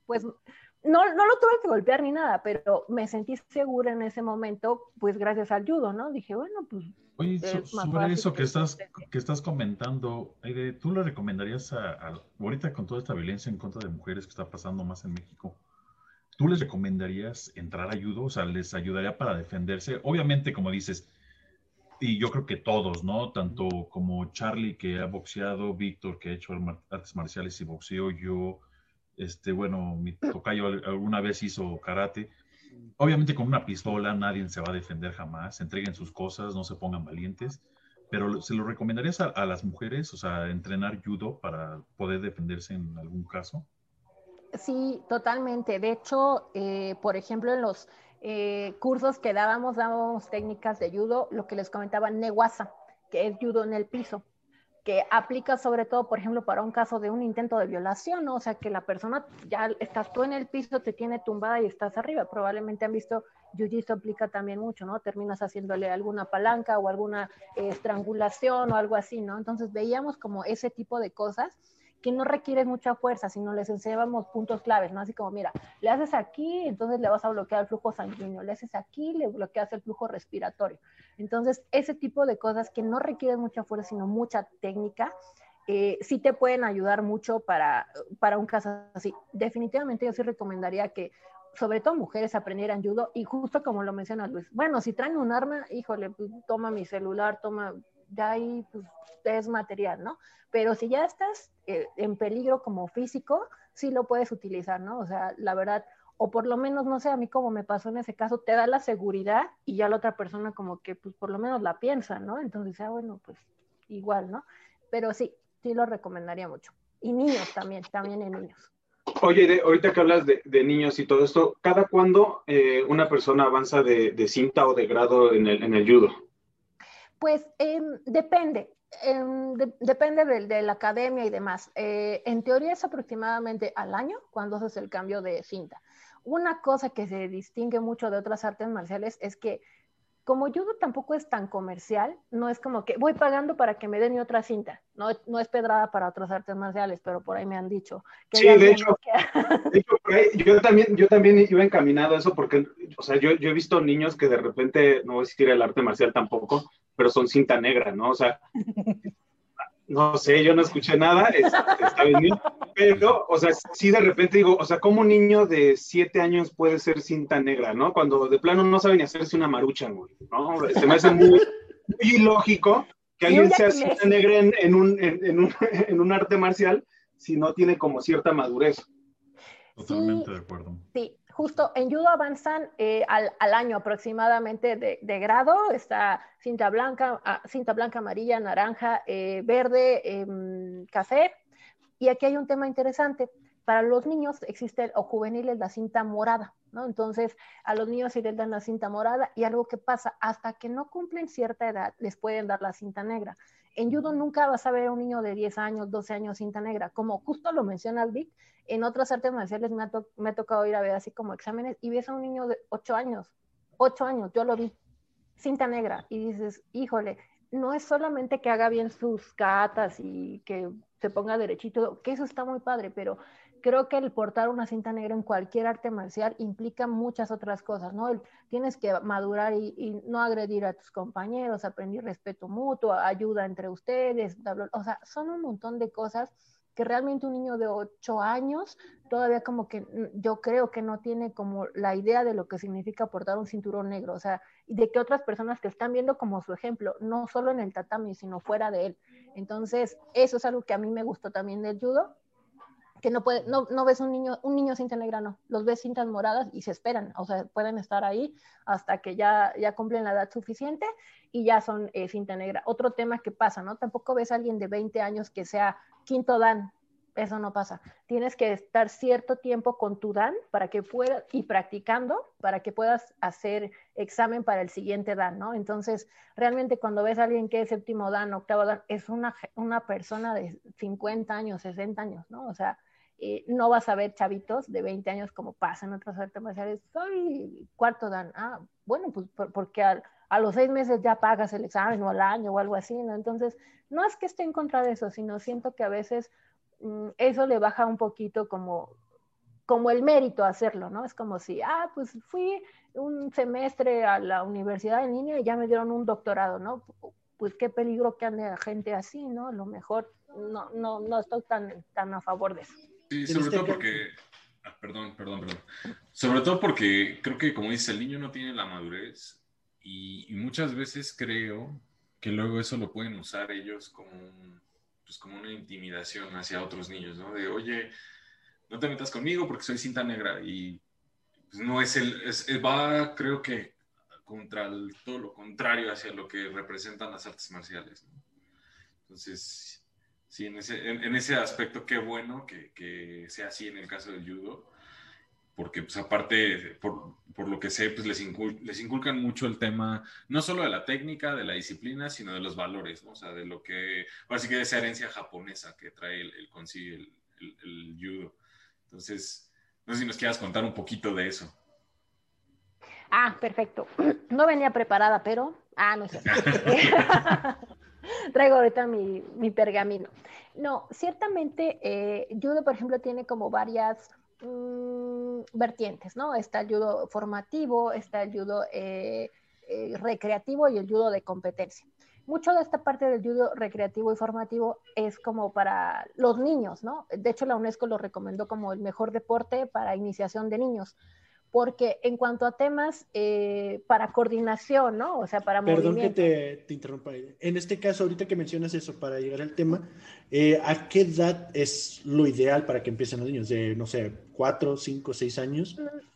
pues no, no lo tuve que golpear ni nada, pero me sentí segura en ese momento, pues gracias al judo, ¿no? Dije, bueno, pues... Oye, sobre eso que, estás, que estás comentando, Aide, ¿tú le recomendarías a, ahorita con toda esta violencia en contra de mujeres que está pasando más en México, ¿tú les recomendarías entrar a judo? O sea, ¿les ayudaría para defenderse? Obviamente, como dices, y yo creo que todos, ¿no? Tanto como Charlie que ha boxeado, Víctor que ha hecho artes marciales y boxeo, yo este, bueno, mi tocayo alguna vez hizo karate. Obviamente con una pistola nadie se va a defender jamás. Entreguen sus cosas, no se pongan valientes. Pero ¿se lo recomendarías a, las mujeres, o sea, entrenar judo para poder defenderse en algún caso? Sí, totalmente. De hecho, eh, por ejemplo, en los eh, cursos que dábamos, dábamos técnicas de judo, lo que les comentaba, Newasa, que es judo en el piso que aplica sobre todo, por ejemplo, para un caso de un intento de violación, ¿no? o sea, que la persona ya estás tú en el piso, te tiene tumbada y estás arriba. Probablemente han visto, Jiu-Jitsu aplica también mucho, ¿no? Terminas haciéndole alguna palanca o alguna eh, estrangulación o algo así, ¿no? Entonces veíamos como ese tipo de cosas que no requiere mucha fuerza, sino les enseñábamos puntos claves, ¿no? Así como, mira, le haces aquí, entonces le vas a bloquear el flujo sanguíneo, le haces aquí, le bloqueas el flujo respiratorio. Entonces, ese tipo de cosas que no requieren mucha fuerza, sino mucha técnica, eh, sí te pueden ayudar mucho para, para un caso así. Definitivamente yo sí recomendaría que sobre todo mujeres aprendieran judo y justo como lo menciona Luis, bueno, si traen un arma, híjole, pues, toma mi celular, toma, ya ahí pues, es material, ¿no? Pero si ya estás eh, en peligro como físico, sí lo puedes utilizar, ¿no? O sea, la verdad, o por lo menos, no sé, a mí como me pasó en ese caso, te da la seguridad y ya la otra persona como que, pues por lo menos la piensa, ¿no? Entonces, ah, bueno, pues igual, ¿no? Pero sí, sí lo recomendaría mucho. Y niños también, también en niños. Oye, ahorita que hablas de, niños y todo esto, ¿cada cuándo eh, una persona avanza de, cinta o de grado en el, en el judo? Pues em, depende. Em, depende de, la academia y demás. Eh, en teoría es aproximadamente al año cuando haces el cambio de cinta. Una cosa que se distingue mucho de otras artes marciales es que como judo tampoco es tan comercial, no es como que voy pagando para que me den mi otra cinta. No, no es pedrada para otras artes marciales, pero por ahí me han dicho. Que sí, de hecho, yo, también, yo también iba encaminado a eso porque, o sea, yo, yo he visto niños que de repente, no voy a decir el arte marcial tampoco, pero son cinta negra, ¿no? O sea, no sé, yo no escuché nada, está bien, pero, o sea, sí de repente digo, o sea, ¿cómo un niño de siete años puede ser cinta negra, no? Cuando de plano no sabe ni hacerse una marucha, güey, ¿no? Se me hace muy, muy ilógico que alguien sea cinta negra en, un, en, un, en un arte marcial si no tiene como cierta madurez. Totalmente de acuerdo. Sí, justo en judo avanzan eh, al, año aproximadamente de, grado, está cinta blanca, ah, cinta blanca, amarilla, naranja, eh, verde, em, café. Y aquí hay un tema interesante. Para los niños existe, o juveniles, la cinta morada, ¿no? Entonces, a los niños se les dan la cinta morada y algo que pasa, hasta que no cumplen cierta edad, les pueden dar la cinta negra. En judo nunca vas a ver a un niño de 10 años, 12 años cinta negra, como justo lo menciona Vic, en otras artes marciales me ha, tocado ir a ver así como exámenes y ves a un niño de 8 años, 8 años, yo lo vi, cinta negra, y dices, híjole, no es solamente que haga bien sus catas y que se ponga derechito, que eso está muy padre, pero creo que el portar una cinta negra en cualquier arte marcial implica muchas otras cosas, ¿no? tienes que madurar y, no agredir a tus compañeros, aprender respeto mutuo, ayuda entre ustedes, o sea, son un montón de cosas que realmente un niño de 8 años todavía como que yo creo que no tiene como la idea de lo que significa portar un cinturón negro, o sea, y de que otras personas que están viendo como su ejemplo, no solo en el tatami, sino fuera de él. Entonces, eso es algo que a mí me gustó también del judo, que no, puede, no, no, ves un niño, un niño cinta negra, no, los ves cintas moradas y se esperan, o sea, pueden estar ahí hasta que ya, ya cumplen la edad suficiente y ya son eh, cinta negra. Otro tema que pasa, ¿no? Tampoco ves a alguien de 20 años que sea quinto dan eso no pasa. Tienes que estar cierto tiempo con tu Dan para que puedas, y practicando, para que puedas hacer examen para el siguiente Dan, ¿no? Entonces, realmente cuando ves a alguien que es séptimo Dan, octavo Dan, es una, una persona de 50 años, 60 años, ¿no? O sea, eh, no vas a ver chavitos de 20 años como pasa en otras artes marciales, soy cuarto Dan, ah, bueno, pues porque a, a los seis meses ya pagas el examen o al año o algo así, ¿no? Entonces, no es que esté en contra de eso, sino siento que a veces mm, eso le baja un poquito como, como el mérito hacerlo, ¿no? Es como si, ah, pues fui un semestre a la universidad en línea y ya me dieron un doctorado, ¿no? Pues qué peligro que ande gente así, ¿no? A lo mejor no, no, no estoy tan, tan a favor de eso. Sí, sobre este todo porque, ah, perdón, perdón, perdón. Sobre todo porque creo que, como dice, el niño no tiene la madurez y, muchas veces creo que luego eso lo pueden usar ellos como, pues como una intimidación hacia otros niños, ¿no? De, oye, no te metas conmigo porque soy cinta negra y pues, no es el, es, va creo que contra todo lo contrario hacia lo que representan las artes marciales. ¿no? Entonces, sí, en ese, en, ese aspecto, qué bueno que, que, sea así en el caso del judo, porque pues aparte, por, por lo que sé, pues les, les inculcan mucho el tema, no solo de la técnica, de la disciplina, sino de los valores, ¿no? O sea, de lo que, así que de esa herencia japonesa que trae el, el el, el, judo. Entonces, no sé si nos quieras contar un poquito de eso. Ah, perfecto. No venía preparada, pero... Ah, no sé. Traigo ahorita mi, mi, pergamino. No, ciertamente, eh, judo, por ejemplo, tiene como varias mm, vertientes, ¿no? Está el judo formativo, está el judo eh, eh, recreativo y el judo de competencia. Mucho de esta parte del judo recreativo y formativo es como para los niños, ¿no? De hecho, la UNESCO lo recomendó como el mejor deporte para iniciación de niños porque en cuanto a temas eh, para coordinación, ¿no? O sea, para Perdón que te, te, interrumpa. En este caso, ahorita que mencionas eso, para llegar al tema, eh, ¿a qué edad es lo ideal para que empiecen los niños? ¿De, no sé, cuatro, cinco, seis años? Mm,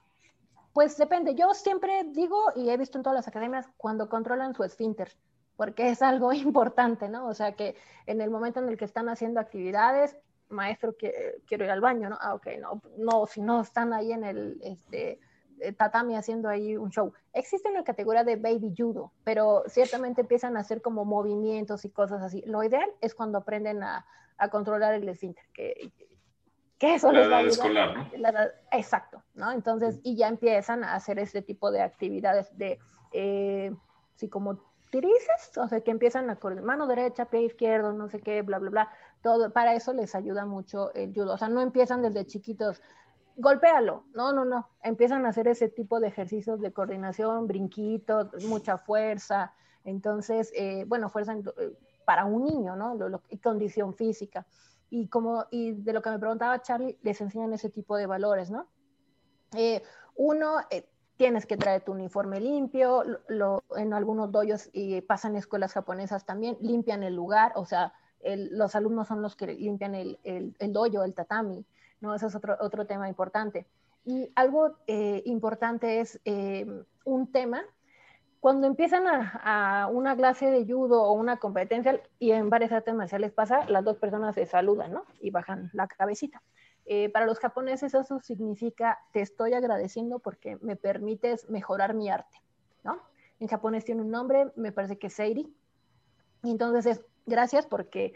pues depende. Yo siempre digo, y he visto en todas las academias, cuando controlan su esfínter, porque es algo importante, ¿no? O sea, que en el momento en el que están haciendo actividades, maestro, que quiero ir al baño, ¿no? Ah, ok, no, no, si no están ahí en el este, eh, tatami haciendo ahí un show. Existe una categoría de baby judo, pero ciertamente empiezan a hacer como movimientos y cosas así. Lo ideal es cuando aprenden a, a controlar el esfínter, que, que eso la edad escolar, ¿no? exacto, ¿no? Entonces, y ya empiezan a hacer este tipo de actividades de, eh, sí, como tirices, o sea, que empiezan a correr mano derecha, pie izquierdo, no sé qué, bla, bla, bla, todo, para eso les ayuda mucho el judo, o sea, no empiezan desde chiquitos, golpéalo, no, no, no, empiezan a hacer ese tipo de ejercicios de coordinación, brinquitos, mucha fuerza, entonces, eh, bueno, fuerza eh, para un niño, ¿no? Lo, y condición física. Y como, y de lo que me preguntaba Charlie, les enseñan ese tipo de valores, ¿no? Eh, uno, tienes que traer tu uniforme limpio, lo, en algunos doyos y pasan escuelas japonesas también, limpian el lugar, o sea, los alumnos son los que limpian el, el, el, doyo, el tatami, ¿no? Ese es otro, otro tema importante. Y algo eh, importante es eh, un tema, cuando empiezan a, a, una clase de judo o una competencia, y en varias artes marciales pasa, las dos personas se saludan, ¿no? Y bajan la cabecita. Eh, para los japoneses eso significa te estoy agradeciendo porque me permites mejorar mi arte, ¿no? En japonés tiene un nombre, me parece que es Seiri. Y entonces es gracias porque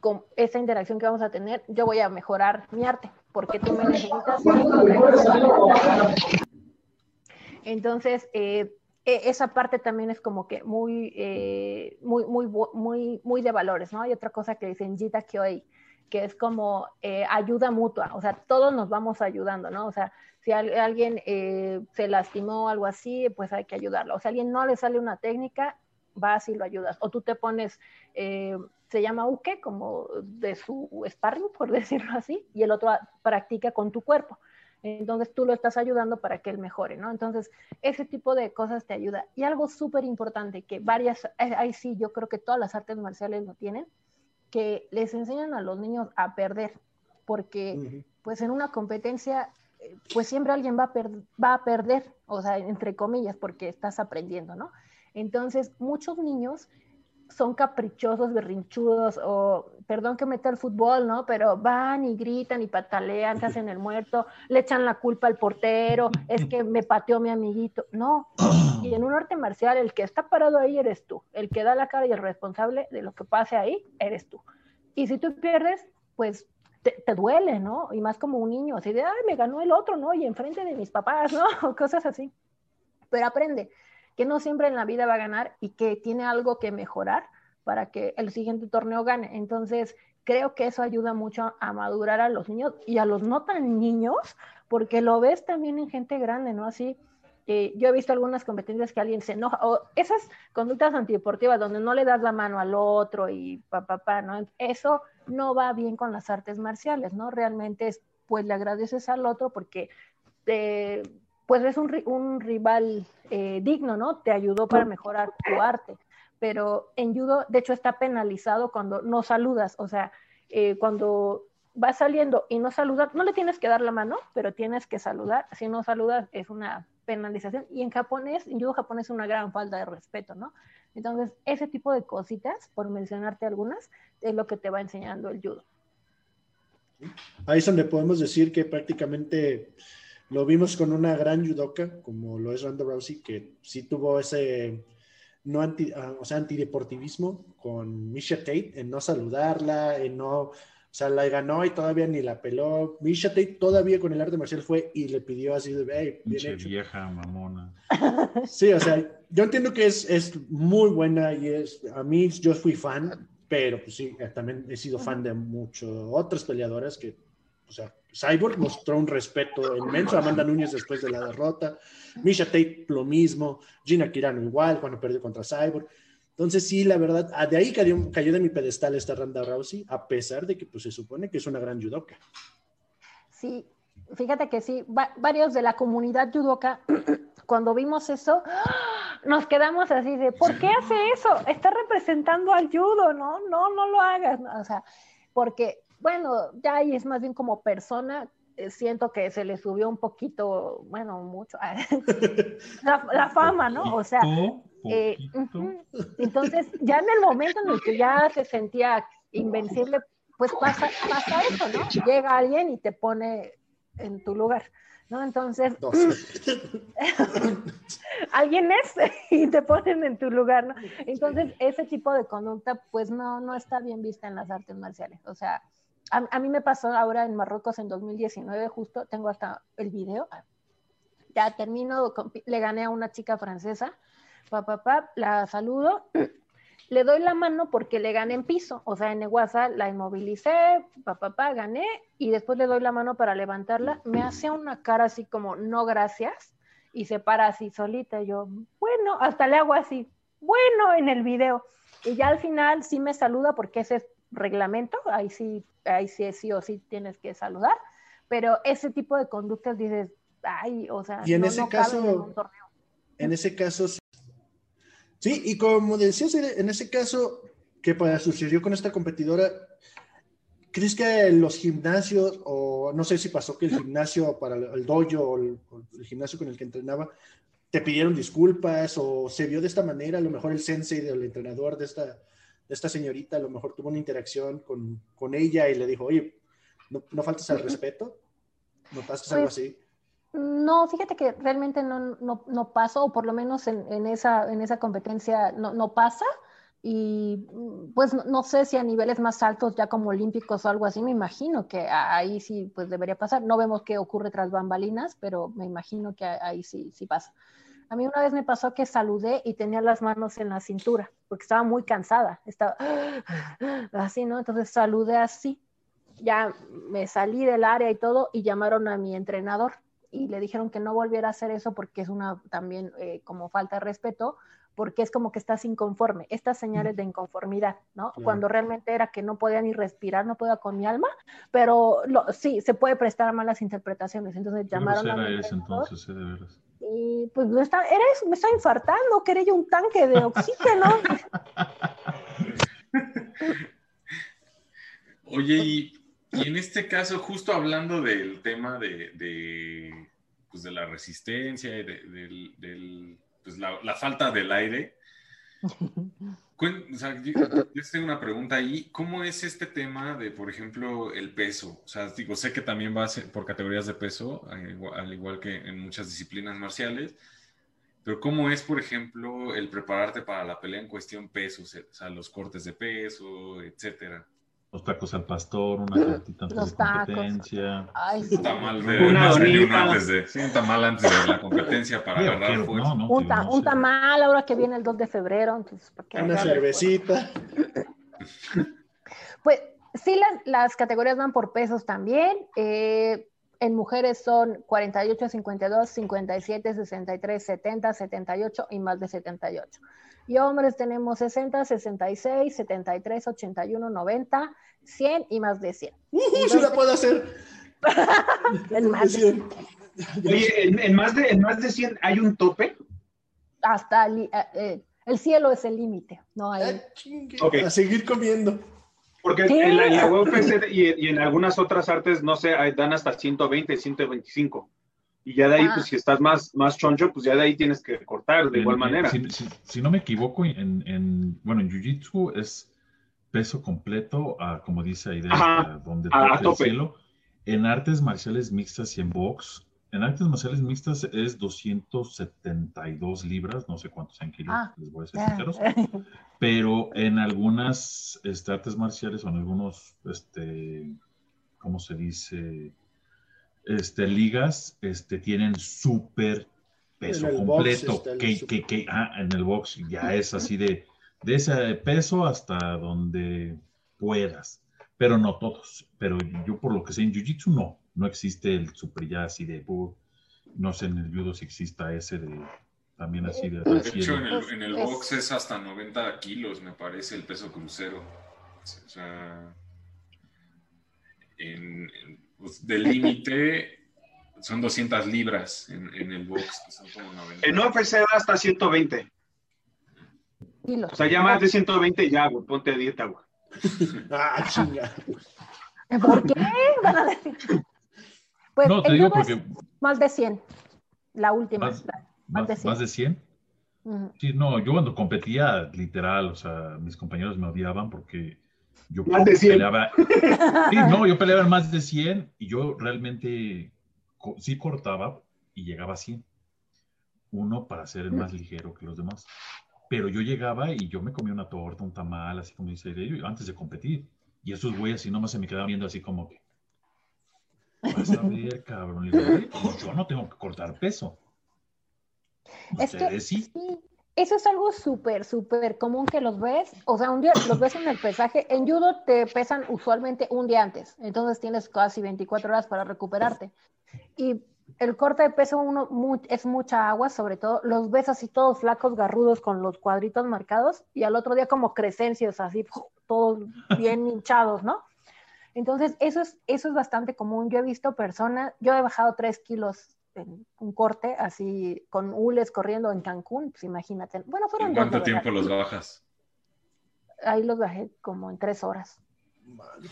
con esta interacción que vamos a tener, yo voy a mejorar mi arte, porque tú me necesitas. Entonces, eh, e, esa parte también es como que muy, eh, muy, muy, muy, muy de valores, ¿no? Hay otra cosa que dicen Jita Kyoi, que es como eh, ayuda mutua, o sea, todos nos vamos ayudando, ¿no? O sea, si alguien eh, se lastimó o algo así, pues hay que ayudarlo. O sea, alguien no le sale una técnica, vas y lo ayudas. O tú te pones, eh, se llama uke, como de su sparring, por decirlo así, y el otro practica con tu cuerpo. Entonces tú lo estás ayudando para que él mejore, ¿no? Entonces, ese tipo de cosas te ayuda. Y algo súper importante, que varias, ahí sí, yo creo que todas las artes marciales lo tienen, que les enseñan a los niños a perder, porque pues en una competencia, eh, pues siempre alguien va a, va a perder, o sea, entre comillas, porque estás aprendiendo, ¿no? Entonces, muchos niños son caprichosos, berrinchudos, o perdón que meta el fútbol, ¿no? Pero van y gritan y patalean, se hacen el muerto, le echan la culpa al portero, es que me pateó mi amiguito. No. Y en un arte marcial, el que está parado ahí eres tú. El que da la cara y el responsable de lo que pase ahí eres tú. Y si tú pierdes, pues te, duele, ¿no? Y más como un niño, así de, ay, me ganó el otro, ¿no? Y enfrente de mis papás, ¿no? Cosas así. Pero aprende que no siempre en la vida va a ganar y que tiene algo que mejorar para que el siguiente torneo gane. Entonces, creo que eso ayuda mucho a madurar a los niños y a los no tan niños, porque lo ves también en gente grande, ¿no? Así, eh, yo he visto algunas competencias que alguien se enoja, o esas conductas antideportivas donde no le das la mano al otro y papá, pa, ¿no? Eso no va bien con las artes marciales, ¿no? Realmente es, pues le agradeces al otro porque te pues es un, un rival eh, digno, ¿no? Te ayudó para mejorar tu arte. Pero en judo, de hecho, está penalizado cuando no saludas. O sea, eh, cuando vas saliendo y no saludas, no le tienes que dar la mano, pero tienes que saludar. Si no saludas, es una penalización. Y en japonés, en judo japonés es una gran falta de respeto, ¿no? Entonces, ese tipo de cositas, por mencionarte algunas, es lo que te va enseñando el judo. Ahí es donde podemos decir que prácticamente lo vimos con una gran judoka, como lo es Ronda Rousey, que sí tuvo ese no anti, ah, o sea, antideportivismo con Misha Tate, en no saludarla, en no, o sea, la ganó y todavía ni la peló. Misha Tate todavía con el arte marcial fue y le pidió así de, hey, bien vieja mamona. Sí, o sea, yo entiendo que es, es muy buena y es, a mí yo fui fan, pero pues sí, también he sido fan de muchas otras peleadoras que, o sea, Cyborg mostró un respeto inmenso. Amanda Núñez después de la derrota. Misha Tate lo mismo. Gina Kirano igual cuando perdió contra Cyborg. Entonces sí, la verdad, ah, de ahí cayó, cayó de mi pedestal esta Randa Rousey, a pesar de que pues, se supone que es una gran judoka. Sí, fíjate que sí, varios de la comunidad judoka, cuando vimos eso, nos quedamos así de, ¿por qué hace eso? Está representando al judo, ¿no? No, no lo hagas. O sea, porque bueno, ya ahí es más bien como persona, eh, siento que se le subió un poquito, bueno, mucho, la, fama, ¿no? O sea, eh, entonces ya en el momento en el que ya se sentía invencible, pues pasa, pasa eso, ¿no? Llega alguien y te pone en tu lugar. ¿no? Entonces, alguien es y te ponen en tu lugar, ¿no? Entonces, ese tipo de conducta, pues no, no está bien vista en las artes marciales. O sea, a, mí me pasó ahora en Marruecos en 2019, justo, tengo hasta el video. Ya termino, le gané a una chica francesa, papá, la saludo, le doy la mano porque le gané en piso, o sea, en Eguasa la inmovilicé, papá, gané, y después le doy la mano para levantarla, me hace una cara así como, no gracias, y se para así solita, yo, bueno, hasta le hago así, bueno, en el video. Y ya al final sí me saluda porque ese es reglamento, ahí sí ahí sí, sí o sí tienes que saludar, pero ese tipo de conductas dices, ay, o sea, y en ese caso, en, ese caso, sí, y como decías, en ese caso, ¿qué sucedió con esta competidora? ¿Crees que los gimnasios, o no sé si pasó que el gimnasio para el dojo o el, gimnasio con el que entrenaba, te pidieron disculpas o se vio de esta manera? A lo mejor el sensei del entrenador de esta, esta señorita a lo mejor tuvo una interacción con, con ella y le dijo, oye, no, no faltas al respeto, ¿notaste algo pues, así? No, fíjate que realmente no, no, no pasó, o por lo menos en, en, esa, en esa competencia no, no pasa. Y pues no sé si a niveles más altos, ya como olímpicos o algo así, me imagino que ahí sí pues debería pasar. No vemos qué ocurre tras bambalinas, pero me imagino que ahí sí, sí pasa. A mí una vez me pasó que saludé y tenía las manos en la cintura, porque estaba muy cansada, estaba así, ¿no? Entonces saludé así, ya me salí del área y todo y llamaron a mi entrenador y le dijeron que no volviera a hacer eso porque es una también eh, como falta de respeto, porque es como que estás inconforme, estas señales de inconformidad, ¿no? Cuando realmente era que no podía ni respirar, no podía con mi alma, pero sí, se puede prestar a malas interpretaciones, entonces llamaron a mi entrenador. Entonces, veras y pues me está, eres, me está infartando, quería yo un tanque de oxígeno. Oye, y, en este caso, justo hablando del tema de, de, pues de la resistencia y de, pues la, falta del aire, yo, tengo una pregunta ahí. ¿Cómo es este tema de, por ejemplo, el peso? O sea, digo, sé que también va por categorías de peso, al igual que en muchas disciplinas marciales, pero ¿cómo es, por ejemplo, el prepararte para la pelea en cuestión pesos? O sea, los cortes de peso, etcétera los tacos al pastor, una tortita antes de competencia. Ay, sí. Un tamal de una antes de, sí, un tamal antes de la competencia para agarrar fuerza. un, tamal ahora que viene el 2 de febrero, entonces una cervecita. Pues sí, las, las, categorías van por pesos también. Eh, en mujeres son 48, 52, 57, 63, 70, 78 y más de 78. Y hombres tenemos 60, 66, 73, 81, 90, 100 y más de 100. Uh, ¡Sí la puedo hacer! en más de 100. Oye, en, más de, en más de 100 hay un tope. Hasta el, eh, eh, el cielo es el límite. No hay... Ah, okay. A seguir comiendo. Porque en la, en la UFC y, y, en algunas otras artes, no sé, dan hasta 120, 125. Y ya de ahí, pues si estás más, más choncho, pues ya de ahí tienes que cortar de igual manera. Si, no me equivoco, en, en bueno, en Jiu-Jitsu es peso completo, a, como dice ahí, donde a, tope. el cielo. En artes marciales mixtas y en box, en artes marciales mixtas es 272 libras, no sé cuántos sean kilos, ah, les voy a ser sinceros. Pero en algunas este, artes marciales o en algunos, este, ¿cómo se dice? este, ligas este, tienen súper peso completo, que, que, que ah, en el box ya es así de, de ese peso hasta donde puedas, pero no todos. Pero yo por lo que sé en Jiu-Jitsu no, no existe el super ya así de, no sé en el judo si exista ese de, también así de... De hecho, en el, en el box es hasta 90 kilos, me parece, el peso crucero. O sea, en pues, del límite son 200 libras en, en el box. Son como 90. En UFC da hasta 120. O sea, ya más de 120 ya, güey, ponte a dieta, güey. ah, chinga. ¿Por qué? Van a decir. Pues, no, te digo porque... Más de 100. La última. Más, más, de 100. ¿Más de 100? Sí, no, yo cuando competía, literal, o sea, mis compañeros me odiaban porque yo más de 100. peleaba. Sí, no, yo peleaba en más de 100 y yo realmente sí cortaba y llegaba a 100. Uno para ser el más ligero que los demás. Pero yo llegaba y yo me comía una torta, un tamal, así como dice ellos, antes de competir. Y esos güeyes así nomás se me quedaban viendo así como que. Vas a ver, cabrón. Y pues yo no tengo que cortar peso. Ustedes sí eso es algo súper, súper común que los ves, o sea, un día los ves en el pesaje, en judo te pesan usualmente un día antes, entonces tienes casi 24 horas para recuperarte. Y el corte de peso uno es mucha agua, sobre todo, los ves así todos flacos, garrudos, con los cuadritos marcados, y al otro día como crecencios, así, todos bien hinchados, ¿no? Entonces, eso es, eso es bastante común. Yo he visto personas, yo he bajado 3 kilos un corte así con hules corriendo en Cancún, pues imagínate. Bueno, fueron ¿En cuánto tiempo los bajas? Ahí los bajé como en tres horas. Madre.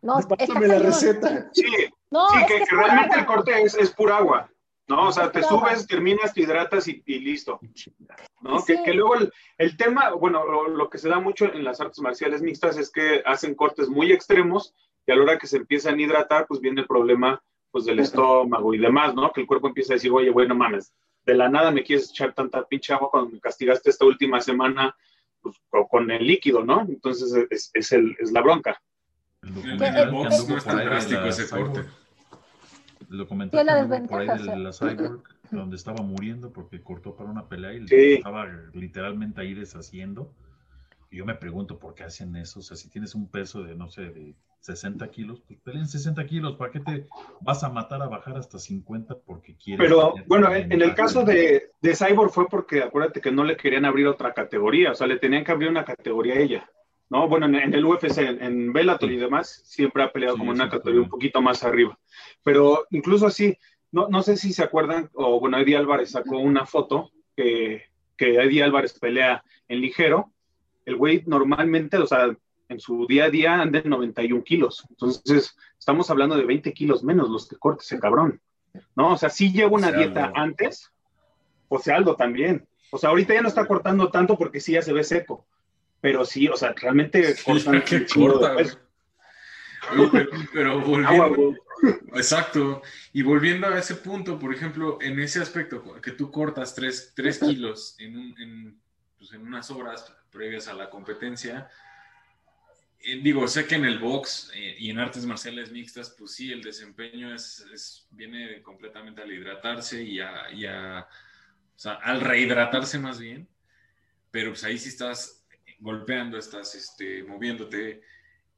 No, Pásame la receta. Sí, no, sí que, realmente el corte es, es pura agua. ¿No? O sea, te subes, terminas, te hidratas y, listo. ¿no? Que, que, luego el, el tema, bueno, lo, lo, que se da mucho en las artes marciales mixtas es que hacen cortes muy extremos y a la hora que se empiezan a hidratar, pues viene el problema pues del estómago y demás, ¿no? Que el cuerpo empieza a decir, oye, bueno, mames, de la nada me quieres echar tanta pinche agua cuando me castigaste esta última semana pues, con el líquido, ¿no? Entonces es, es, el, es la bronca. El box no es tan drástico ese corte. Lo comenté por ahí de la Cyborg, donde estaba muriendo porque cortó para una pelea y sí. estaba literalmente ahí deshaciendo. Y yo me pregunto por qué hacen eso. O sea, si tienes un peso de, no sé, de 60 kilos, pues peleen 60 kilos. ¿Para qué te vas a matar a bajar hasta 50 porque quieres? Pero bueno, en, el caso de, de, Cyborg fue porque acuérdate que no le querían abrir otra categoría. O sea, le tenían que abrir una categoría a ella. ¿No? Bueno, en, el UFC, en, Bellator y demás, siempre ha peleado sí, como una categoría un poquito más arriba. Pero incluso así, no, no sé si se acuerdan, o bueno, Eddie Álvarez sacó una foto que, que Eddie Álvarez pelea en ligero el güey normalmente, o sea, en su día a día anda en 91 kilos. Entonces, estamos hablando de 20 kilos menos los que corte ese cabrón. ¿No? O sea, sí lleva una dieta antes, José Aldo también. O sea, ahorita ya no está cortando tanto porque sí ya se ve seco. Pero sí, o sea, realmente corta que corta. pero, pero, volviendo, exacto. Y volviendo a ese punto, por ejemplo, en ese aspecto, que tú cortas 3, kilos en, en, pues en, unas horas previas a la competencia, eh, digo, sé que en el box eh, y en artes marciales mixtas, pues sí, el desempeño es, viene completamente al hidratarse y a, y a o sea, al rehidratarse más bien, pero pues ahí sí estás golpeando, estás este, moviéndote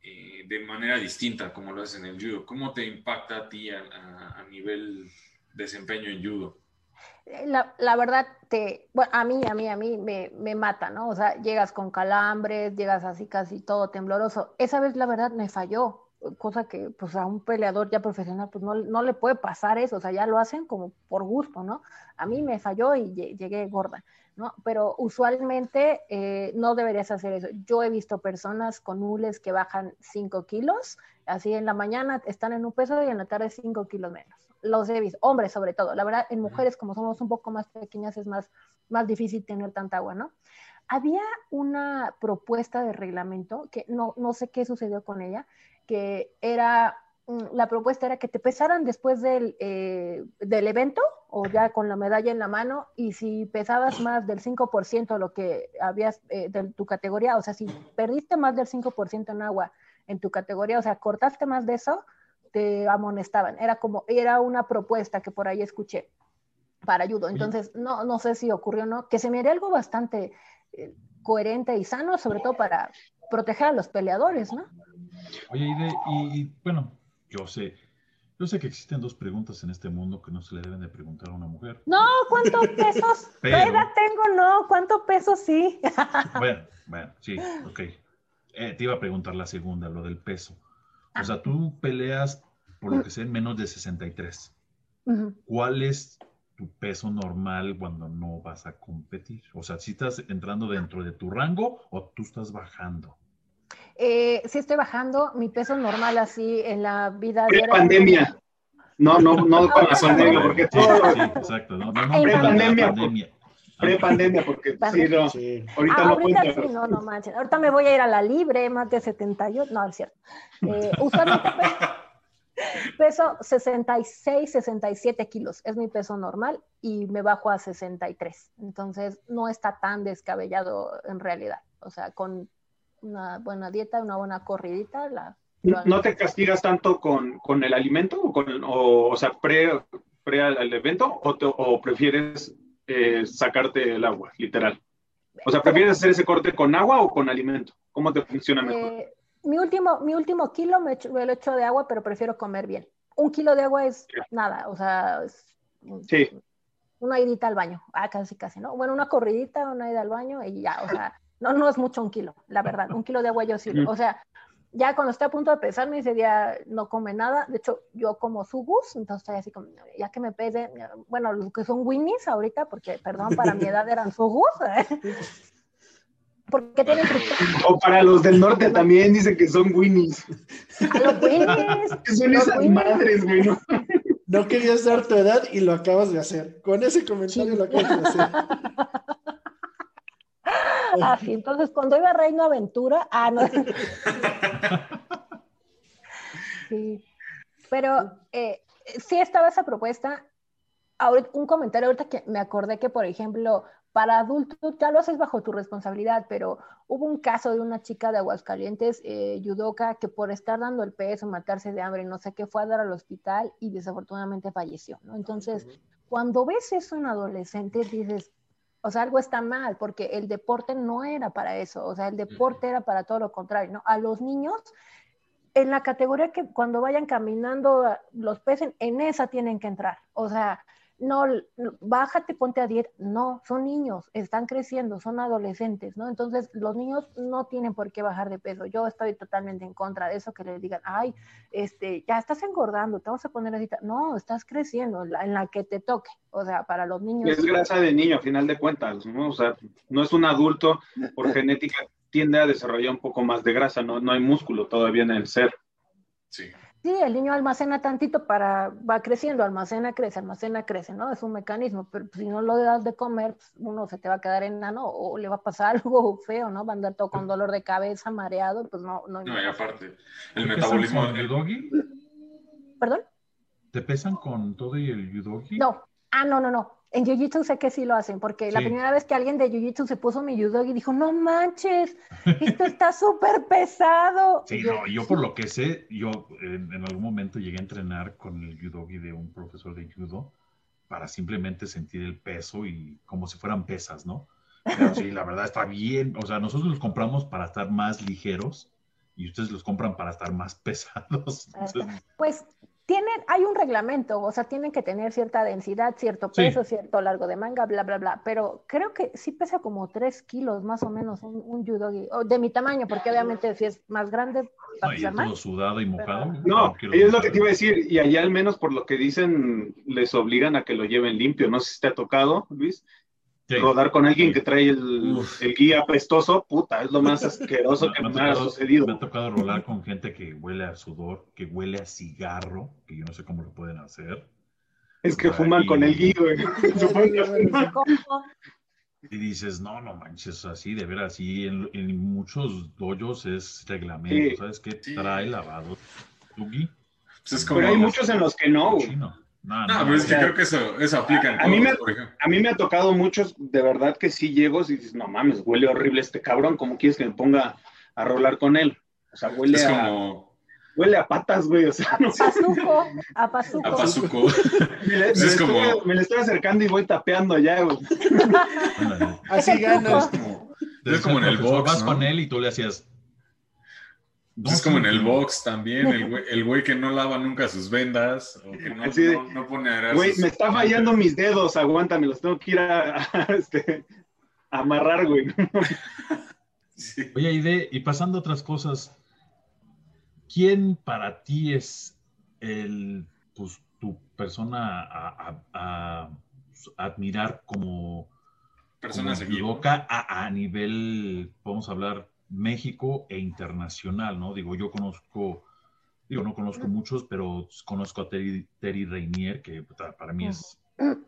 eh, de manera distinta como lo haces en el judo. ¿Cómo te impacta a ti a, a, nivel desempeño en judo? La, la, verdad, te, bueno, a mí, a mí, a mí me, me, mata, ¿no? O sea, llegas con calambres, llegas así casi todo tembloroso. Esa vez, la verdad, me falló, cosa que pues a un peleador ya profesional pues no, no, le puede pasar eso, o sea, ya lo hacen como por gusto, ¿no? A mí me falló y llegué gorda, ¿no? Pero usualmente eh, no deberías hacer eso. Yo he visto personas con hules que bajan 5 kilos, así en la mañana están en un peso y en la tarde 5 kilos menos. Los he visto, hombres sobre todo. La verdad, en mujeres como somos un poco más pequeñas es más, más difícil tener tanta agua, ¿no? Había una propuesta de reglamento que no, no sé qué sucedió con ella, que era, mm, la propuesta era que te pesaran después del, eh, del evento o ya con la medalla en la mano y si pesabas más del 5% lo que habías eh, de tu categoría, o sea, si perdiste más del 5% en agua en tu categoría, o sea, cortaste más de eso, te amonestaban. Era como, era una propuesta que por ahí escuché para ayudo. Entonces, no, no sé si ocurrió o no, que se me haría algo bastante coherente y sano, sobre todo para proteger a los peleadores, ¿no? Oye, y, bueno, yo sé, yo sé que existen dos preguntas en este mundo que no se le deben de preguntar a una mujer. No, ¿cuántos pesos? Pero, edad tengo? No, ¿cuántos pesos sí? bueno, bueno, sí, ok. Eh, te iba a preguntar la segunda, lo del peso. O sea, tú peleas, por lo que sé, en menos de 63. ¿Cuál es tu peso normal cuando no vas a competir? O sea, si estás entrando dentro de tu rango o tú estás bajando. Eh, sí estoy bajando mi peso normal así en la vida diaria. pandemia. No, no, no con la pandemia, porque todo. Sí, exacto. No, no, no pre-pandemia. Pre-pandemia, porque sí, no. Ahorita ah, no ahorita sí, no, no manches. Ahorita me voy a ir a la libre, más de 78. No, es cierto. Eh, usualmente peso 66, 67 kilos. Es mi peso normal y me bajo a 63. Entonces, no está tan descabellado en realidad. O sea, con una buena dieta, una buena corridita. La, ¿No te castigas tanto con, con el alimento o, con, o, sea, pre, pre al, evento o, o prefieres eh, sacarte el agua, literal? O sea, ¿prefieres hacer ese corte con agua o con alimento? ¿Cómo te funciona mejor? Eh, mi, último, mi último kilo me, lo echo de agua, pero prefiero comer bien. Un kilo de agua es nada, o sea, es, sí. una idita al baño, ah, casi, casi, ¿no? Bueno, una corridita, una ida al baño y ya, o sea, no, no es mucho un kilo, la verdad. Un kilo de agua yo sí. O sea, ya cuando esté a punto de pesarme ese día no come nada. De hecho, yo como subus, entonces estoy así como, ya que me pese, bueno, los que son winnies ahorita, porque, perdón, para mi edad eran subus. ¿eh? Porque tienen O para los del norte también dicen que son winnies. los winnies. son esas madres, güey. ¿no? no querías dar tu edad y lo acabas de hacer. Con ese comentario lo acabas de hacer. Así, entonces cuando iba a Reino Aventura, ah, no. sí. Pero eh, sí estaba esa propuesta. Ahorita, un comentario ahorita que me acordé que, por ejemplo, para adultos ya lo haces bajo tu responsabilidad, pero hubo un caso de una chica de Aguascalientes, eh, yudoka, que por estar dando el peso, matarse de hambre, no sé qué, fue a dar al hospital y desafortunadamente falleció, ¿no? Entonces, cuando ves eso en adolescentes, dices, o sea, algo está mal, porque el deporte no era para eso, o sea, el deporte era para todo lo contrario, ¿no? A los niños, en la categoría que cuando vayan caminando los pesen, en esa tienen que entrar, o sea, no, bájate, ponte a dieta. No, son niños, están creciendo, son adolescentes, ¿no? Entonces, los niños no tienen por qué bajar de peso. Yo estoy totalmente en contra de eso, que les digan, ay, este, ya estás engordando, te vamos a poner así. No, estás creciendo en la, que te toque. O sea, para los niños. Es grasa de niño, a final de cuentas, ¿no? O sea, no es un adulto, por genética tiende a desarrollar un poco más de grasa, no, no hay músculo todavía en el ser. Sí. Sí, el niño almacena tantito para, va creciendo, almacena, crece, almacena, crece, ¿no? Es un mecanismo, pero si no lo das de comer, pues, uno se te va a quedar enano o le va a pasar algo feo, ¿no? Va a andar todo con dolor de cabeza, mareado, pues no. No, no y aparte, el metabolismo. del yudogi? ¿Perdón? ¿Te pesan con todo y el yudogi? No, ah, no, no, no. En Jiu-Jitsu sé que sí lo hacen, porque la primera vez que alguien de Jiu-Jitsu se puso mi judo y dijo, no manches, esto está súper pesado. Sí, yo, no, yo por lo que sé, yo en, algún momento llegué a entrenar con el judogi de un profesor de judo para simplemente sentir el peso y como si fueran pesas, ¿no? Pero sí, la verdad está bien. O sea, nosotros los compramos para estar más ligeros y ustedes los compran para estar más pesados. Pues tienen, hay un reglamento, o sea, tienen que tener cierta densidad, cierto peso, cierto largo de manga, bla, bla, bla, pero creo que sí pesa como 3 kilos más o menos un, un judogi, de mi tamaño, porque obviamente si es más grande, va a pesar todo sudado y mojado. no, es lo que te iba a decir, y allá al menos por lo que dicen, les obligan a que lo lleven limpio, no sé si te ha tocado, Luis, Rodar con alguien que trae el, guía apestoso, puta, es lo más asqueroso que me, ha, sucedido. Me ha tocado rolar con gente que huele a sudor, que huele a cigarro, que yo no sé cómo lo pueden hacer. Es que fuman con el guía, güey. y dices, no, no manches, así, de veras, así en, en muchos doyos es reglamento, ¿sabes qué? Trae lavado tu guía. Pues pero hay muchos en los que no, no, pero es que creo que eso, eso aplica en a, mí me, a mí me ha tocado muchos, de verdad que sí llego y dices, no mames, huele horrible este cabrón, ¿cómo quieres que me ponga a rolar con él? O sea, huele es a... Como... Huele a patas, güey, o sea, no Pazuco, a pazuco. A pazuco. me, le, pues estoy, me, le, estoy, acercando y voy tapeando allá, güey. Así ganas. Es como en el box, Vas con él y tú le hacías es como en el box también, el güey, que no lava nunca sus vendas, o que no, pone a Güey, me está fallando mis dedos, aguántame, los tengo que ir a, este, amarrar, güey. Oye, Ide, y pasando a otras cosas, ¿quién para ti es el, pues, tu persona a, admirar como persona se equivoca a, a nivel, vamos a hablar, México e internacional, ¿no? Digo, yo conozco, digo, no conozco muchos, pero conozco a Terry, Terry Rainier, que para mí es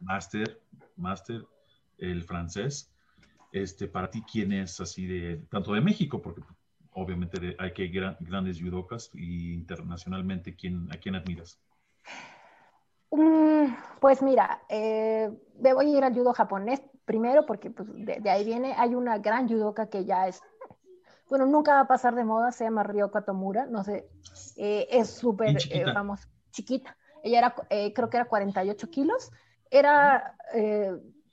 máster, máster, el francés. Este, para ti, ¿quién es así de, tanto de México, porque obviamente hay que grandes judocas, y internacionalmente, ¿quién, ¿a quién admiras? Mm, pues mira, eh, voy a ir al judo japonés primero porque pues, de, de, ahí viene, hay una gran judoka que ya es bueno, nunca va a pasar de moda, se llama Ryoko Tomura, no sé, eh, es súper, eh, vamos, chiquita. Ella era, eh, creo que era 48 kilos, era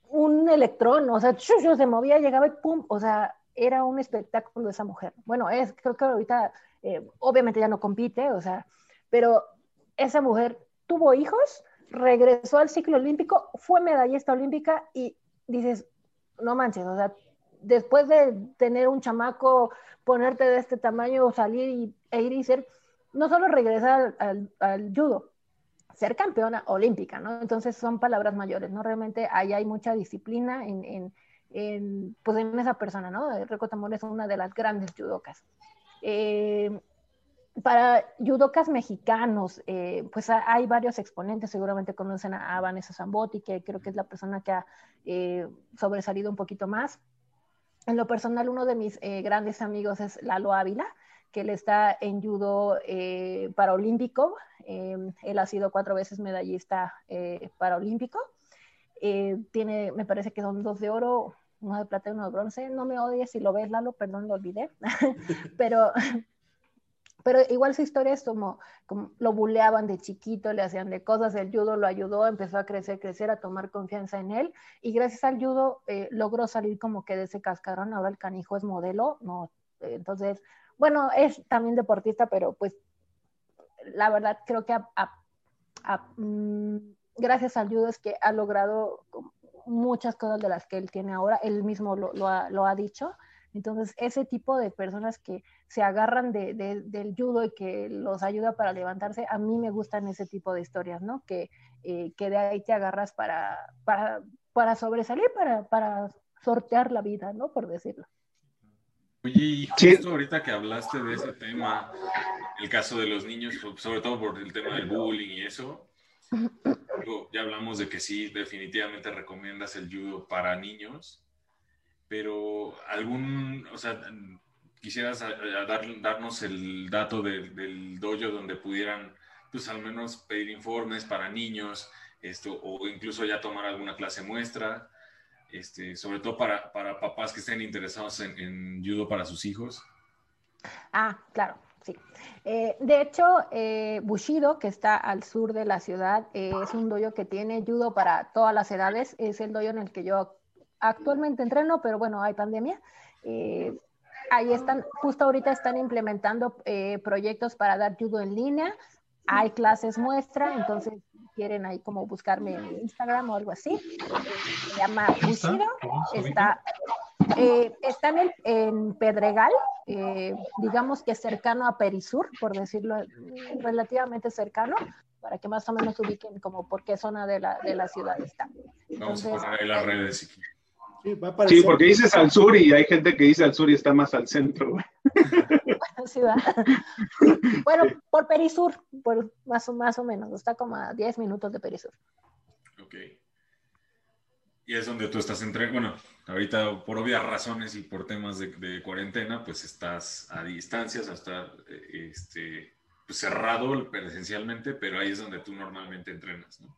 un electrón, o sea, se movía, llegaba y pum, o sea, era un espectáculo esa mujer. Bueno, es, creo que ahorita, obviamente ya no compite, o sea, pero esa mujer tuvo hijos, regresó al ciclo olímpico, fue medallista olímpica y dices, no manches, o sea, después de tener un chamaco, ponerte de este tamaño, salir y, e ir y ser, no solo regresar al, judo, ser campeona olímpica, ¿no? Entonces son palabras mayores, ¿no? Realmente ahí hay mucha disciplina en, en, pues en esa persona, ¿no? Reco Tamor es una de las grandes judocas. Eh, para judocas mexicanos, eh, pues hay varios exponentes, seguramente conocen a, Vanessa Zambotti, que creo que es la persona que ha eh, sobresalido un poquito más. En lo personal, uno de mis eh, grandes amigos es Lalo Ávila, que él está en judo eh, paraolímpico. Em, él ha sido cuatro veces medallista eh, paraolímpico. tiene, me parece que son dos de oro, uno de plata y uno de bronce. No me odies si lo ves, Lalo, perdón, lo olvidé. pero, pero igual su historia es como, como, lo buleaban de chiquito, le hacían de cosas, el judo lo ayudó, empezó a crecer, crecer, a tomar confianza en él y gracias al judo eh, logró salir como que de ese cascarón, ahora el canijo es modelo, no, entonces, bueno, es también deportista, pero pues la verdad creo que mm, gracias al judo es que ha logrado muchas cosas de las que él tiene ahora, él mismo lo ha dicho, entonces, ese tipo de personas que se agarran de, del judo y que los ayuda para levantarse, a mí me gustan ese tipo de historias, ¿no? Que, eh, que de ahí te agarras para, para, para sobresalir, para, para sortear la vida, ¿no? Por decirlo. Oye, y justo ahorita que hablaste de ese tema, el caso de los niños, sobre todo por el tema del bullying y eso, ya hablamos de que sí, definitivamente recomiendas el judo para niños, pero algún, o sea, quisieras dar, darnos el dato del dojo donde pudieran, pues al menos pedir informes para niños, esto, o incluso ya tomar alguna clase muestra este, sobre todo para, para, papás que estén interesados en, en, judo para sus hijos? Ah, claro, sí. Eh, de hecho, eh, Bushido, que está al sur de la ciudad, eh, es un dojo que tiene judo para todas las edades. Es el dojo en el que yo actualmente entreno, pero bueno, hay pandemia. ahí están, justo ahorita están implementando proyectos para dar judo en línea. Hay clases muestra, entonces quieren ahí como buscarme en Instagram o algo así. Se llama Bushido. Está, eh, está en, en Pedregal, eh, digamos que cercano a Perisur, por decirlo relativamente cercano, para que más o menos ubiquen como por qué zona de la, de la ciudad está. Vamos a poner ahí las redes. Sí, porque dices al sur y hay gente que dice al sur y está más al centro. bueno, por Perisur, por más, o, más o menos, está como a 10 minutos de Perisur. Ok. Y es donde tú estás entre, bueno, ahorita por obvias razones y por temas de, cuarentena, pues estás a distancias, hasta este, pues cerrado presencialmente, pero ahí es donde tú normalmente entrenas, ¿no?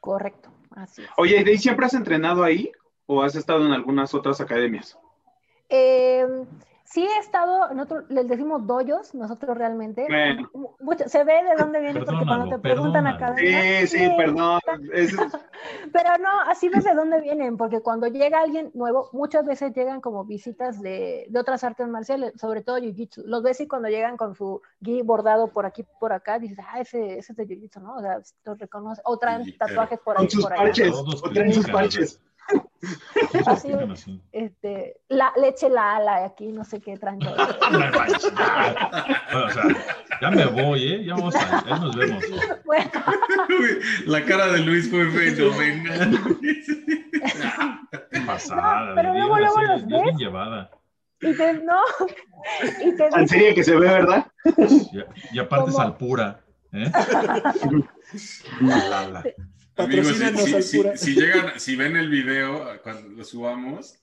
Correcto, así es. Oye, ¿y siempre has entrenado ahí o has estado en algunas otras academias? Eh, Sí he estado, nosotros les decimos doyos, nosotros realmente. se ve de dónde viene, porque cuando te preguntan acá. Sí, sí, perdón. Pero no, así ves de dónde vienen, porque cuando llega alguien nuevo, muchas veces llegan como visitas de, de otras artes marciales, sobre todo Jiu-Jitsu. Los ves y cuando llegan con su gui bordado por aquí, por acá, dices, ah, ese, ese es de Jiu-Jitsu, ¿no? O sea, los reconoce. O traen tatuajes por ahí. Con sus parches, o traen sus parches. Así, este, la leche la ala aquí, no sé qué tranquilo. o sea, ya me voy, ¿eh? Ya vamos a, ya nos vemos. Bueno. La cara de Luis fue fenomenal. Pasada, pero luego, luego los ves. Bien llevada. Y te, no, y te ¿En serio que se ve, verdad? Y, aparte es al pura, ¿eh? la, la. Amigos, si, si, llegan, si ven el video cuando lo subamos,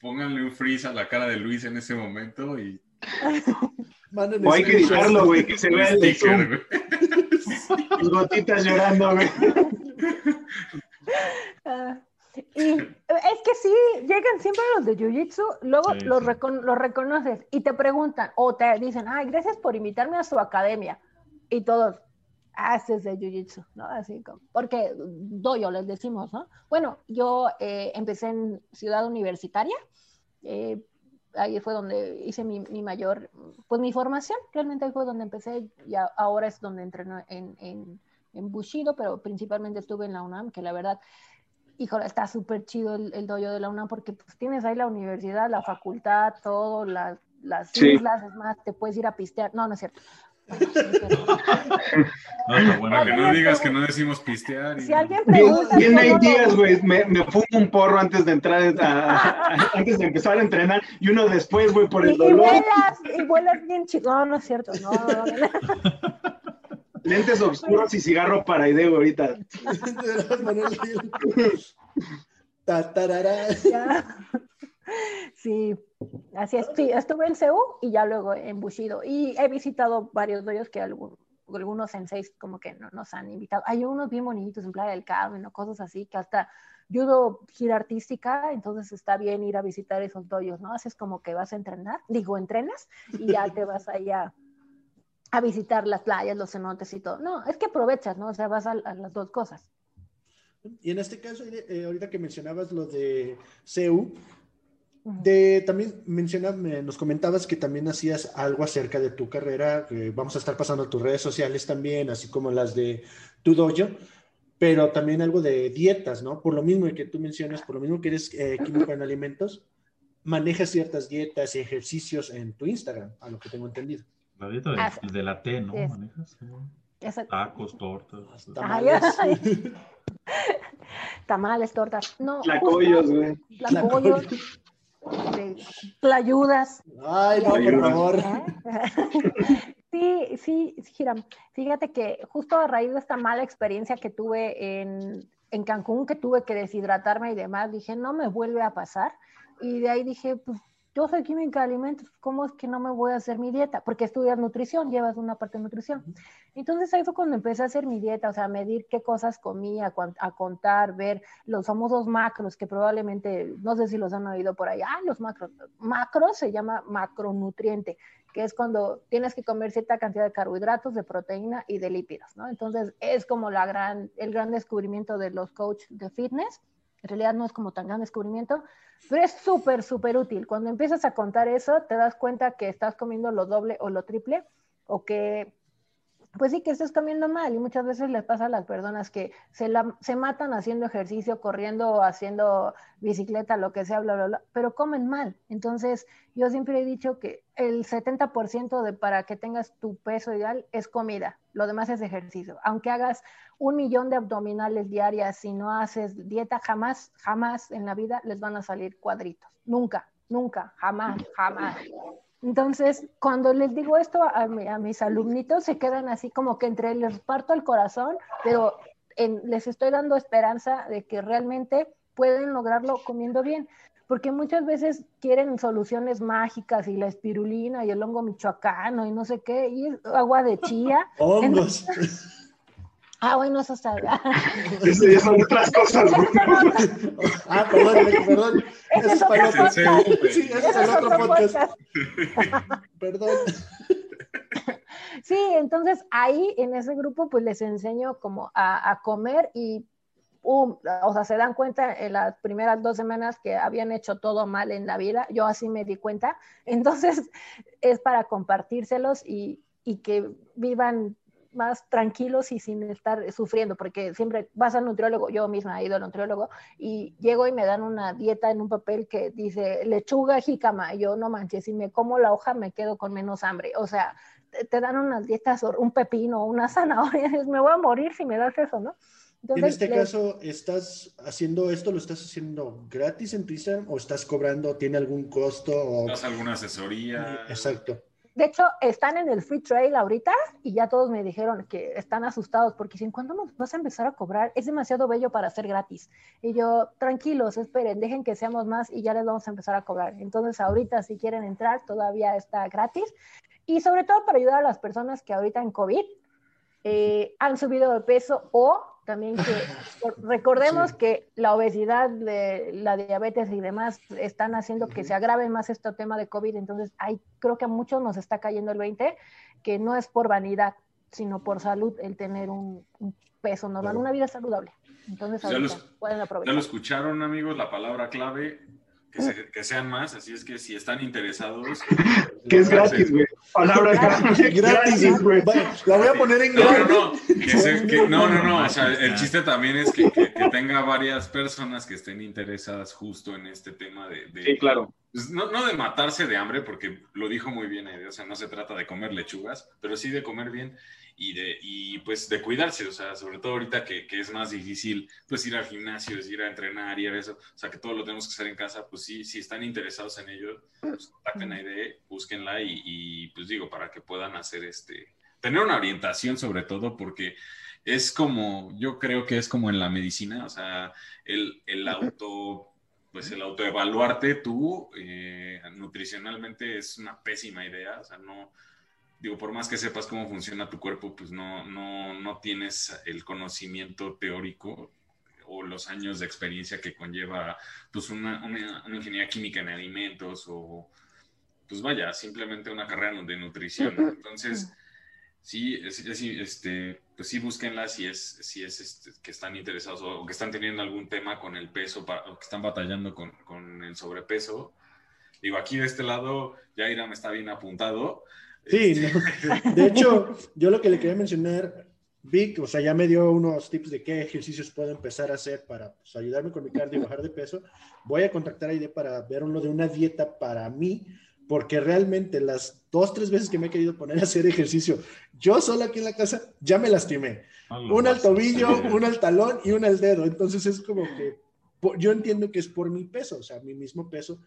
pónganle un freeze a la cara de Luis en ese momento y. o hay que editarlo, güey, que se vea el sticker, Las gotitas llorando, güey. Ah, y es que sí, llegan siempre los de Jiu-Jitsu, luego los, los reconoces y te preguntan o te dicen, ay, gracias por invitarme a su academia. Y todos, haces de jiu-jitsu, ¿no? Así como, porque doyo les decimos, ¿no? Bueno, yo eh, empecé en Ciudad Universitaria, eh, ahí fue donde hice mi, mi, mayor, pues mi formación, realmente ahí fue donde empecé y ahora es donde entreno en, en, en, Bushido, pero principalmente estuve en la UNAM, que la verdad, híjole, está súper chido el, el doyo de la UNAM porque pues tienes ahí la universidad, la facultad, todo, las las islas, es más, te puedes ir a pistear, no, no es cierto, no, bueno, que no digas que no decimos pistear. Si alguien pregunta. Bien, hay días, güey. Me, me fumo un porro antes de entrar, antes de empezar a entrenar y uno después, güey, por el dolor. Y vuelas, y vuelas bien chico. No, no es cierto. No, no, Lentes oscuros y cigarro para ideo ahorita. Sí, así es. Sí, estuve en Seúl y ya luego en Bushido. Y he visitado varios de ellos que algunos, algunos seis como que no, nos han invitado. Hay unos bien bonitos en Playa del Carmen o cosas así que hasta judo gira artística, entonces está bien ir a visitar esos doyos, ¿no? Haces como que vas a entrenar, digo, entrenas y ya te vas ahí a, a visitar las playas, los cenotes y todo. No, es que aprovechas, ¿no? O sea, vas a, las dos cosas. Y en este caso, eh, ahorita que mencionabas lo de CEU, de, también menciona, nos comentabas que también hacías algo acerca de tu carrera, vamos a estar pasando a tus redes sociales también, así como las de tu dojo, pero también algo de dietas, ¿no? Por lo mismo que tú mencionas, por lo mismo que eres eh, químico en alimentos, manejas ciertas dietas y ejercicios en tu Instagram, a lo que tengo entendido. La dieta de, la T, ¿no? Manejas tacos, tortas. Tamales. tamales, tortas. No, Tlacoyos, güey. Tlacoyos. Este, playudas. Ay, no, por favor. Sí, sí, Giram. Fíjate que justo a raíz de esta mala experiencia que tuve en, en Cancún, que tuve que deshidratarme y demás, dije, no me vuelve a pasar. Y de ahí dije, pues yo soy química de alimentos, ¿cómo es que no me voy a hacer mi dieta? Porque estudias nutrición, llevas una parte de nutrición. Entonces ahí fue cuando empecé a hacer mi dieta, o sea, medir qué cosas comía, a contar, ver los famosos macros, que probablemente, no sé si los han oído por ahí, ah, los macros. Macros se llama macronutriente, que es cuando tienes que comer cierta cantidad de carbohidratos, de proteína y de lípidos, ¿no? Entonces es como la gran, el gran descubrimiento de los coaches de fitness. En realidad no es como tan gran descubrimiento, pero es súper, súper útil. Cuando empiezas a contar eso, te das cuenta que estás comiendo lo doble o lo triple, o que pues sí que estás comiendo mal y muchas veces les pasa a las personas que se, la, se matan haciendo ejercicio, corriendo, haciendo bicicleta, lo que sea, bla, bla, bla, pero comen mal. Entonces, yo siempre he dicho que el 70% de para que tengas tu peso ideal es comida, lo demás es ejercicio. Aunque hagas un millón de abdominales diarias, si no haces dieta, jamás, jamás en la vida les van a salir cuadritos. Nunca, nunca, jamás, jamás. Entonces, cuando les digo esto a, mis alumnitos, se quedan así como que entre les parto el corazón, pero les estoy dando esperanza de que realmente pueden lograrlo comiendo bien, porque muchas veces quieren soluciones mágicas y la espirulina y el hongo michoacano y no sé qué, y agua de chía. Hongos. Ah, bueno, eso está. Eso ya son otras cosas. ah, perdón, perdón. Eso es para otro podcast. Sí, eso es el otro podcast. perdón. Sí, entonces ahí en ese grupo pues les enseño como a, a comer y um, o sea, se dan cuenta en las primeras dos semanas que habían hecho todo mal en la vida, yo así me di cuenta, entonces es para compartírselos y, y que vivan más tranquilos y sin estar sufriendo, porque siempre vas al nutriólogo, yo misma he ido al nutriólogo y llego y me dan una dieta en un papel que dice lechuga, jícama, y yo no manches, si me como la hoja me quedo con menos hambre, o sea, te, dan unas dietas, un pepino, una zanahoria, me voy a morir si me das eso, ¿no? en este caso, ¿estás haciendo esto, lo estás haciendo gratis en tu o estás cobrando, tiene algún costo? O... ¿Das alguna asesoría? Exacto. De hecho, están en el free trail ahorita y ya todos me dijeron que están asustados porque dicen, ¿cuándo nos vas a empezar a cobrar? Es demasiado bello para ser gratis. Y yo, tranquilos, esperen, dejen que seamos más y ya les vamos a empezar a cobrar. Entonces, ahorita si quieren entrar, todavía está gratis. Y sobre todo para ayudar a las personas que ahorita en COVID eh, han subido de peso o también que recordemos que la obesidad, la diabetes y demás están haciendo que se agrave más este tema de COVID, entonces hay, creo que a muchos nos está cayendo el 20, que no es por vanidad, sino por salud el tener un, peso normal, una vida saludable. Entonces, pueden aprovechar. Ya lo escucharon, amigos, la palabra clave que, sean más, así es que si están interesados. que es gratis, güey. Palabra gratis, güey. La voy a poner en gratis. No, no, no, o sea, el chiste también es que, tenga varias personas que estén interesadas justo en este tema de. sí, claro. Pues, no, no, de matarse de hambre, porque lo dijo muy bien, o sea, no se trata de comer lechugas, pero sí de comer bien y, de, y pues de cuidarse, o sea, sobre todo ahorita que, que, es más difícil pues ir al gimnasio, ir a entrenar y a eso, o sea, que todo lo tenemos que hacer en casa, pues sí, si están interesados en ello, pues contacten a IDE, búsquenla y, y pues digo, para que puedan hacer este, tener una orientación sobre todo, porque es como, yo creo que es como en la medicina, o sea, el, el auto, pues el autoevaluarte tú eh, nutricionalmente es una pésima idea, o sea, no, digo, por más que sepas cómo funciona tu cuerpo, pues no, no, no tienes el conocimiento teórico o los años de experiencia que conlleva pues una, una, ingeniería química en alimentos o pues vaya, simplemente una carrera de nutrición. Entonces, sí, este, pues sí búsquenla si es, si es este, que están interesados o que están teniendo algún tema con el peso o que están batallando con, con el sobrepeso. Digo, aquí de este lado, ya me está bien apuntado. Sí, de hecho, yo lo que le quería mencionar, Vic, o sea, ya me dio unos tips de qué ejercicios puedo empezar a hacer para pues, ayudarme con mi cardio y bajar de peso. Voy a contactar a Aide para ver uno de una dieta para mí, porque realmente las dos, tres veces que me he querido poner a hacer ejercicio, yo sola aquí en la casa, ya me lastimé. una al tobillo, una al talón y una al dedo. Entonces es como que yo entiendo que es por mi peso, o sea, mi mismo peso,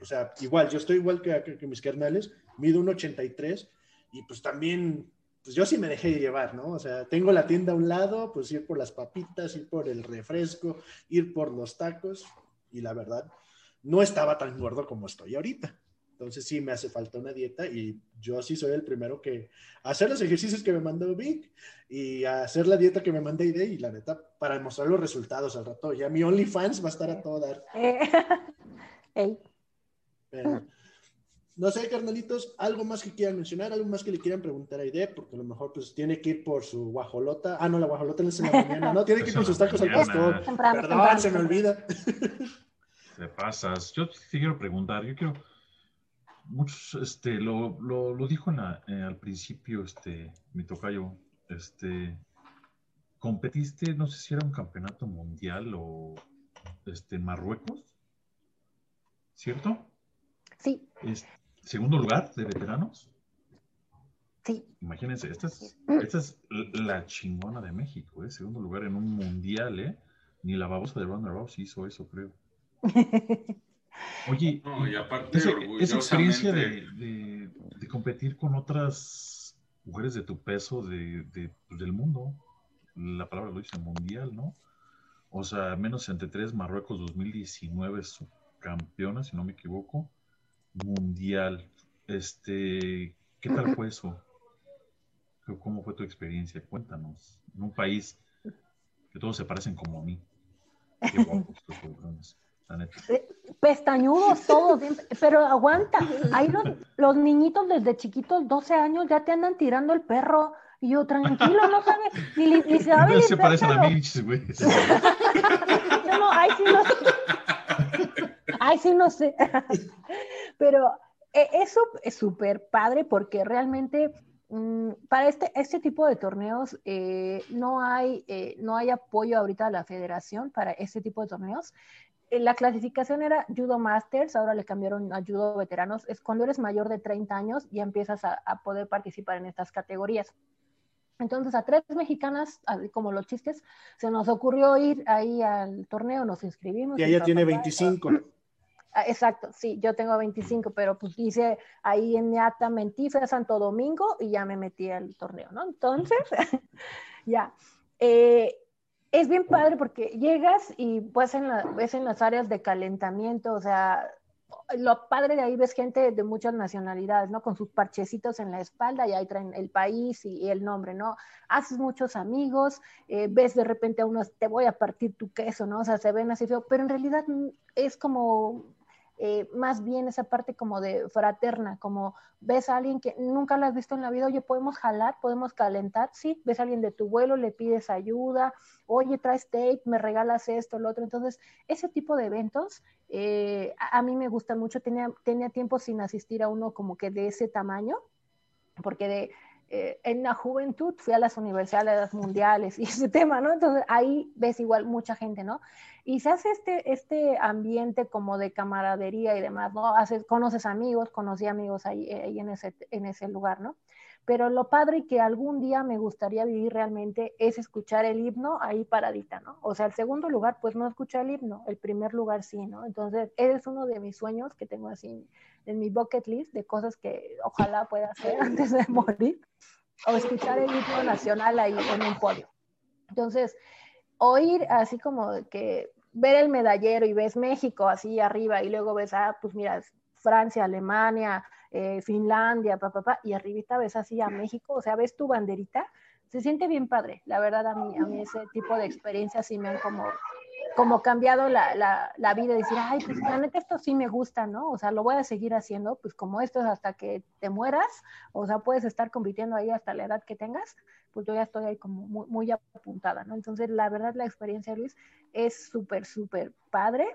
O sea, igual, yo estoy igual que, que mis carnales, mido un 83 y pues también, pues yo sí me dejé llevar, ¿no? O sea, tengo la tienda a un lado, pues ir por las papitas, ir por el refresco, ir por los tacos y la verdad, no estaba tan gordo como estoy ahorita. Entonces sí me hace falta una dieta y yo sí soy el primero que hacer los ejercicios que me mandó Vic y hacer la dieta que me mandé Ide y la neta para mostrar los resultados al rato. Ya mi OnlyFans va a estar a todo dar. no sé, carnalitos, algo más que quieran mencionar, algo más que le quieran preguntar a Ide, porque a lo mejor pues tiene que ir por su guajolota. Ah, no, la guajolota no es en la mañana, no, tiene que ir por sus tacos al pastor. Perdón, se me olvida. Te pasas. Yo te quiero preguntar, yo quiero muchos, este, lo, lo, lo dijo eh, al principio, este, mi tocayo, este, competiste, no sé si era un campeonato mundial o, este, en Marruecos, ¿cierto? Sí. Segundo lugar de veteranos. Sí. Imagínense, esta es, esta es la chingona de México, ¿eh? Segundo lugar en un mundial, ¿eh? Ni la babosa de Ronda Rousey hizo eso, creo. Oye, y aparte esa, experiencia de, competir con otras mujeres de tu peso de, pues, del mundo, la palabra lo dice, mundial, ¿no? O sea, menos entre tres, Marruecos 2019 subcampeona, si no me equivoco, mundial. Este, ¿qué tal fue eso? ¿Cómo fue tu experiencia? Cuéntanos. En un país que todos se parecen como a mí. Qué guapos estos Pestañudos todos, pero aguanta. Ahí los, niñitos desde chiquitos, 12 años, ya te andan tirando el perro. Y yo, tranquilo, no sabes, ni, ni se No se parecen a mí, güey. no, no, ahí sí no sé. Ahí sí no sé. Pero eh, eso es súper padre porque realmente mm, para este, este tipo de torneos eh, no, hay, eh, no hay apoyo ahorita de la federación para este tipo de torneos. Eh, la clasificación era Judo Masters, ahora le cambiaron a Judo Veteranos. Es cuando eres mayor de 30 años y empiezas a, poder participar en estas categorías. Entonces a tres mexicanas, como los chistes, se nos ocurrió ir ahí al torneo, nos inscribimos. Y ella tiene 25. Ah, exacto, sí, yo tengo 25, pero pues hice ahí en mi acta, mentí, a Santo Domingo y ya me metí al torneo, ¿no? Entonces, ya. Eh, es bien padre porque llegas y pues en ves en las áreas de calentamiento, o sea, lo padre de ahí ves gente de muchas nacionalidades, ¿no? Con sus parchecitos en la espalda y ahí traen el país y, el nombre, ¿no? Haces muchos amigos, eh, ves de repente a unos, te voy a partir tu queso, ¿no? O sea, se ven así feo, pero en realidad es como eh, más bien esa parte como de fraterna, como ves a alguien que nunca la has visto en la vida, oye, podemos jalar, podemos calentar, sí, ves a alguien de tu vuelo, le pides ayuda, oye, traes tape, me regalas esto, lo otro. Entonces, ese tipo de eventos eh, a, mí me gustan mucho, tenía, tenía tiempo sin asistir a uno como que de ese tamaño, porque de, eh, en la juventud fui a las universidades mundiales y ese tema, ¿no? Entonces ahí ves igual mucha gente, ¿no? Y se hace este, este ambiente como de camaradería y demás, ¿no? Haces, conoces amigos, conocí amigos ahí, eh, ahí en, ese, en ese lugar, ¿no? Pero lo padre que algún día me gustaría vivir realmente es escuchar el himno ahí paradita, ¿no? O sea, el segundo lugar, pues no escuchar el himno, el primer lugar sí, ¿no? Entonces, es uno de mis sueños que tengo así en mi bucket list de cosas que ojalá pueda hacer antes de morir, o escuchar el himno nacional ahí en un podio. Entonces, oír así como que ver el medallero y ves México así arriba y luego ves, ah, pues mira, Francia, Alemania, eh, Finlandia, papá, pa, y arribita ves así a México, o sea, ves tu banderita, se siente bien padre. La verdad, a mí, a mí ese tipo de experiencias sí me han como como cambiado la, la, la, vida, decir, ay, pues la neta esto sí me gusta, ¿no? O sea, lo voy a seguir haciendo, pues como esto es hasta que te mueras, o sea, puedes estar compitiendo ahí hasta la edad que tengas, pues yo ya estoy ahí como muy, muy apuntada, ¿no? Entonces, la verdad, la experiencia, Luis, es súper, súper padre.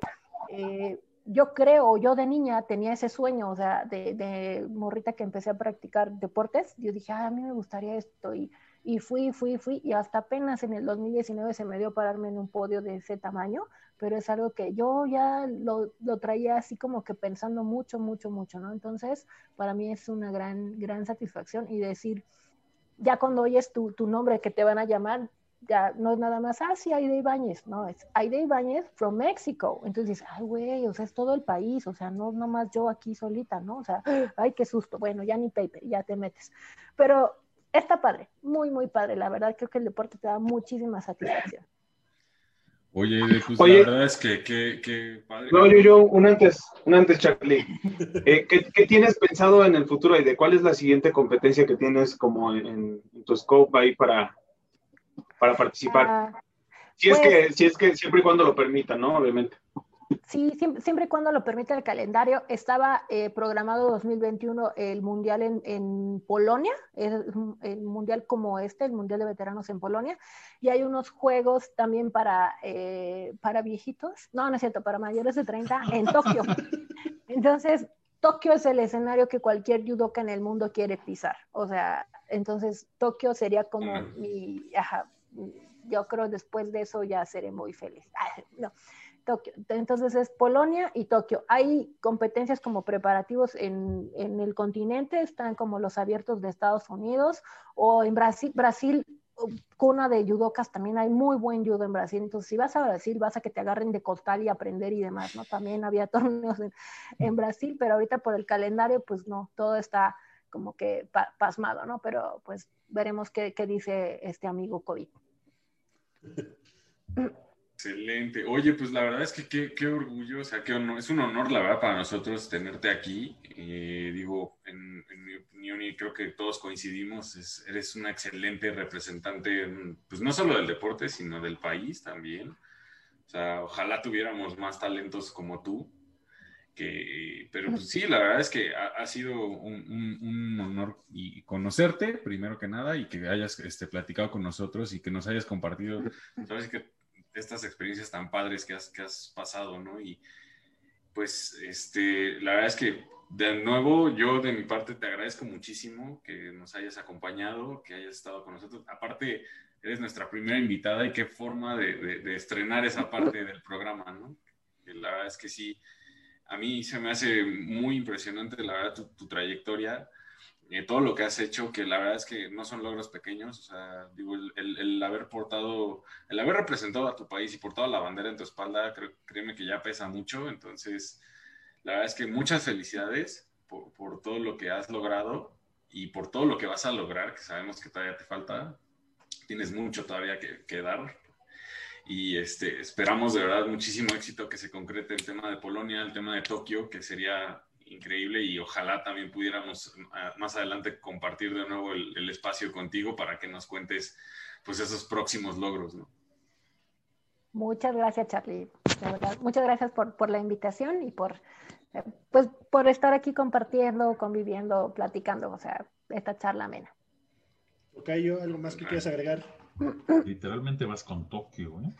Eh, yo creo, yo de niña tenía ese sueño, o sea, de, de morrita que empecé a practicar deportes, yo dije, ay, a mí me gustaría esto, y y fui, fui, fui, y hasta apenas en el 2019 se me dio pararme en un podio de ese tamaño, pero es algo que yo ya lo, lo, traía así como que pensando mucho, mucho, mucho, ¿no? Entonces, para mí es una gran, gran satisfacción y decir, ya cuando oyes tu, tu nombre que te van a llamar, ya no es nada más, ah, sí, Aide Ibáñez, no, es Aide Ibáñez from Mexico. Entonces, ay, güey, o sea, es todo el país, o sea, no más yo aquí solita, ¿no? O sea, ay, qué susto, bueno, ya ni paper, ya te metes. Pero está padre, muy, muy padre, la verdad, creo que el deporte te da muchísima satisfacción. Oye, pues la verdad es que, que, padre. No, yo, yo, un antes, un antes, Charlie. Eh, ¿qué, tienes pensado en el futuro y de cuál es la siguiente competencia que tienes como en, tu scope ahí para, para participar? Ah, si es que, pues si es que siempre y cuando lo permitan, ¿no? Obviamente. Sí, siempre, y cuando lo permite el calendario. Estaba eh, programado 2021 el Mundial en, Polonia, el, Mundial como este, el Mundial de Veteranos en Polonia, y hay unos juegos también para, eh, para viejitos, no, no es cierto, para mayores de 30 en Tokio. Entonces, Tokio es el escenario que cualquier judoka en el mundo quiere pisar. O sea, entonces Tokio sería como mi, ajá, yo creo después de eso ya seré muy feliz. no. Tokio. Entonces es Polonia y Tokio. Hay competencias como preparativos en, el continente, están como los abiertos de Estados Unidos o en Brasil, Brasil, cuna de judocas, también hay muy buen judo en Brasil. Entonces, si vas a Brasil, vas a que te agarren de costal y aprender y demás, ¿no? También había torneos en, Brasil, pero ahorita por el calendario, pues no, todo está como que pasmado, ¿no? Pero pues veremos qué, qué dice este amigo COVID. Excelente. Oye, pues la verdad es que qué, orgullo, o sea, qué honor, es un honor, la verdad, para nosotros tenerte aquí. Eh, digo, en, mi opinión, y creo que todos coincidimos, eres una excelente representante, pues no solo del deporte, sino del país también. O sea, ojalá tuviéramos más talentos como tú. Que, pero pues sí, la verdad es que ha, sido un, honor y conocerte, primero que nada, y que hayas este, platicado con nosotros y que nos hayas compartido, sabes que estas experiencias tan padres que has, que has pasado, ¿no? Y pues, este, la verdad es que de nuevo, yo de mi parte te agradezco muchísimo que nos hayas acompañado, que hayas estado con nosotros. Aparte, eres nuestra primera invitada y qué forma de, de, estrenar esa parte del programa, ¿no? la verdad es que sí, a mí se me hace muy impresionante, la verdad, tu, tu trayectoria eh, todo lo que has hecho, que la verdad es que no son logros pequeños, o sea, digo, el, haber portado, el haber representado a tu país y portado la bandera en tu espalda, créeme que ya pesa mucho, entonces, la verdad es que muchas felicidades por, todo lo que has logrado y por todo lo que vas a lograr, que sabemos que todavía te falta, tienes mucho todavía que, que dar, y este, esperamos de verdad muchísimo éxito que se concrete el tema de Polonia, el tema de Tokio, que sería increíble y ojalá también pudiéramos ah, más adelante compartir de nuevo el, espacio contigo para que nos cuentes pues esos próximos logros, ¿no? Muchas gracias, Charlie. muchas gracias por, por, la invitación y por, eh, pues, por estar aquí compartiendo, conviviendo, platicando, o sea, esta charla amena. Ok, yo, ¿algo más que quieras agregar? Literalmente vas con Tokio, ¿eh?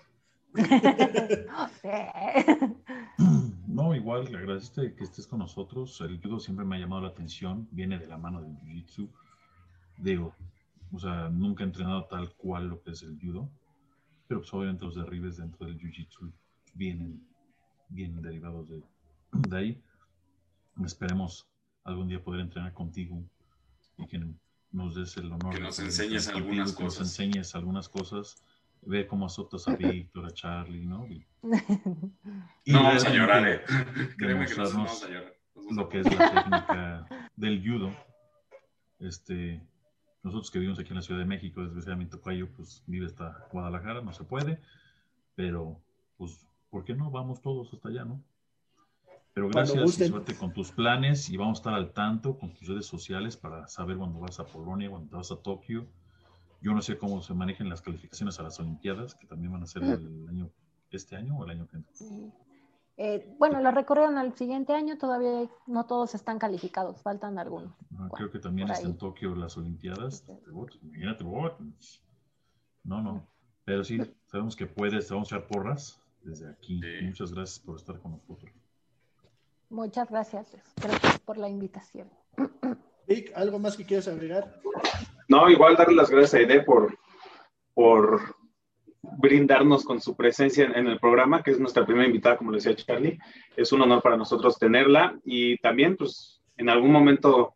No, igual, le agradeciste que estés con nosotros. El judo siempre me ha llamado la atención, viene de la mano del jiu-jitsu. Digo, o sea, nunca he entrenado tal cual lo que es el judo, pero pues obviamente los derribes dentro del jiu-jitsu vienen, vienen derivados de, de ahí. Esperemos algún día poder entrenar contigo y que nos des el honor. Que nos enseñes algunas cosas. Que nos enseñes algunas cosas ve cómo azotas a Víctor, a Charlie, ¿no? Y, no vamos a llorar, ¿eh? Créeme que no vamos a llorar. Lo que es la técnica del judo. Este, nosotros que vivimos aquí en la Ciudad de México, desgraciadamente Tocayo, pues vive hasta Guadalajara, no se puede, pero pues, ¿por qué no? Vamos todos hasta allá, ¿no? Pero gracias y suerte con tus planes y vamos a estar al tanto con tus redes sociales para saber cuándo vas a Polonia, cuando vas a Tokio yo no sé cómo se manejan las calificaciones a las Olimpiadas, que también van a ser el año, este año o el año que viene. Eh, bueno, la recorrieron al siguiente año, todavía no todos están calificados, faltan algunos. Ah, creo que también está en Tokio las Olimpiadas. Imagínate, No, no. Pero sí, sabemos que puedes, vamos a echar porras desde aquí. Muchas gracias por estar con nosotros. Muchas gracias. Gracias por la invitación. Vic, ¿algo más que quieras agregar? No, igual darle las gracias a Aide por, por brindarnos con su presencia en, el programa, que es nuestra primera invitada, como le decía Charlie. Es un honor para nosotros tenerla y también, pues, en algún momento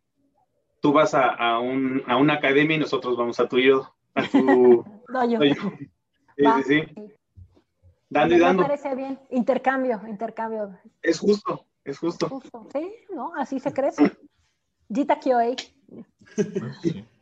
tú vas a, a, un, a una academia y nosotros vamos a tuyo, a tu, Sí, sí, sí. Dando y dando. Me parece bien. Intercambio, intercambio. Es justo, es justo. justo. Sí, ¿no? Así se crece. Gita Kyoei.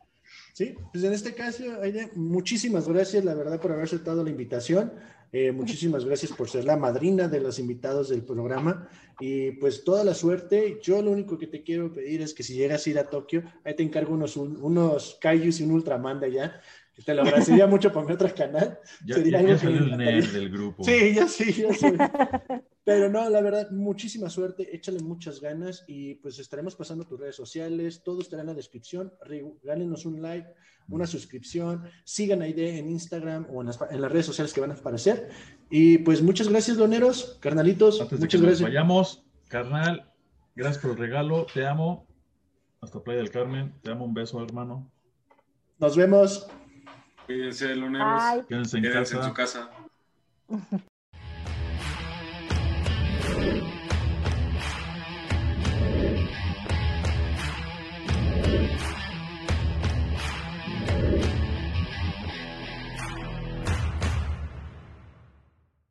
Sí, pues en este caso, Aide, muchísimas gracias, la verdad, por haber aceptado la invitación. Eh, muchísimas gracias por ser la madrina de los invitados del programa y pues toda la suerte. Yo lo único que te quiero pedir es que si llegas a ir a Tokio, ahí te encargo unos, unos Kaijus y un Ultraman de allá. Que te lo agradecería mucho por mi otro canal. Ya, ya, salió el nerd del grupo. Sí, ya sí, ya sí. Pero no, la verdad, muchísima suerte, échale muchas ganas y pues estaremos pasando tus redes sociales, todo estará en la descripción. Regálenos un like, una suscripción, sigan a ID en Instagram o en las, redes sociales que van a aparecer. Y pues muchas gracias, doneros, carnalitos. Antes muchas de gracias. vayamos, carnal, gracias por el regalo, te amo. Hasta Playa del Carmen, te amo, un beso, hermano. Nos vemos. Cuídense, loneros. Bye. Quédense en Quédense casa. en su casa.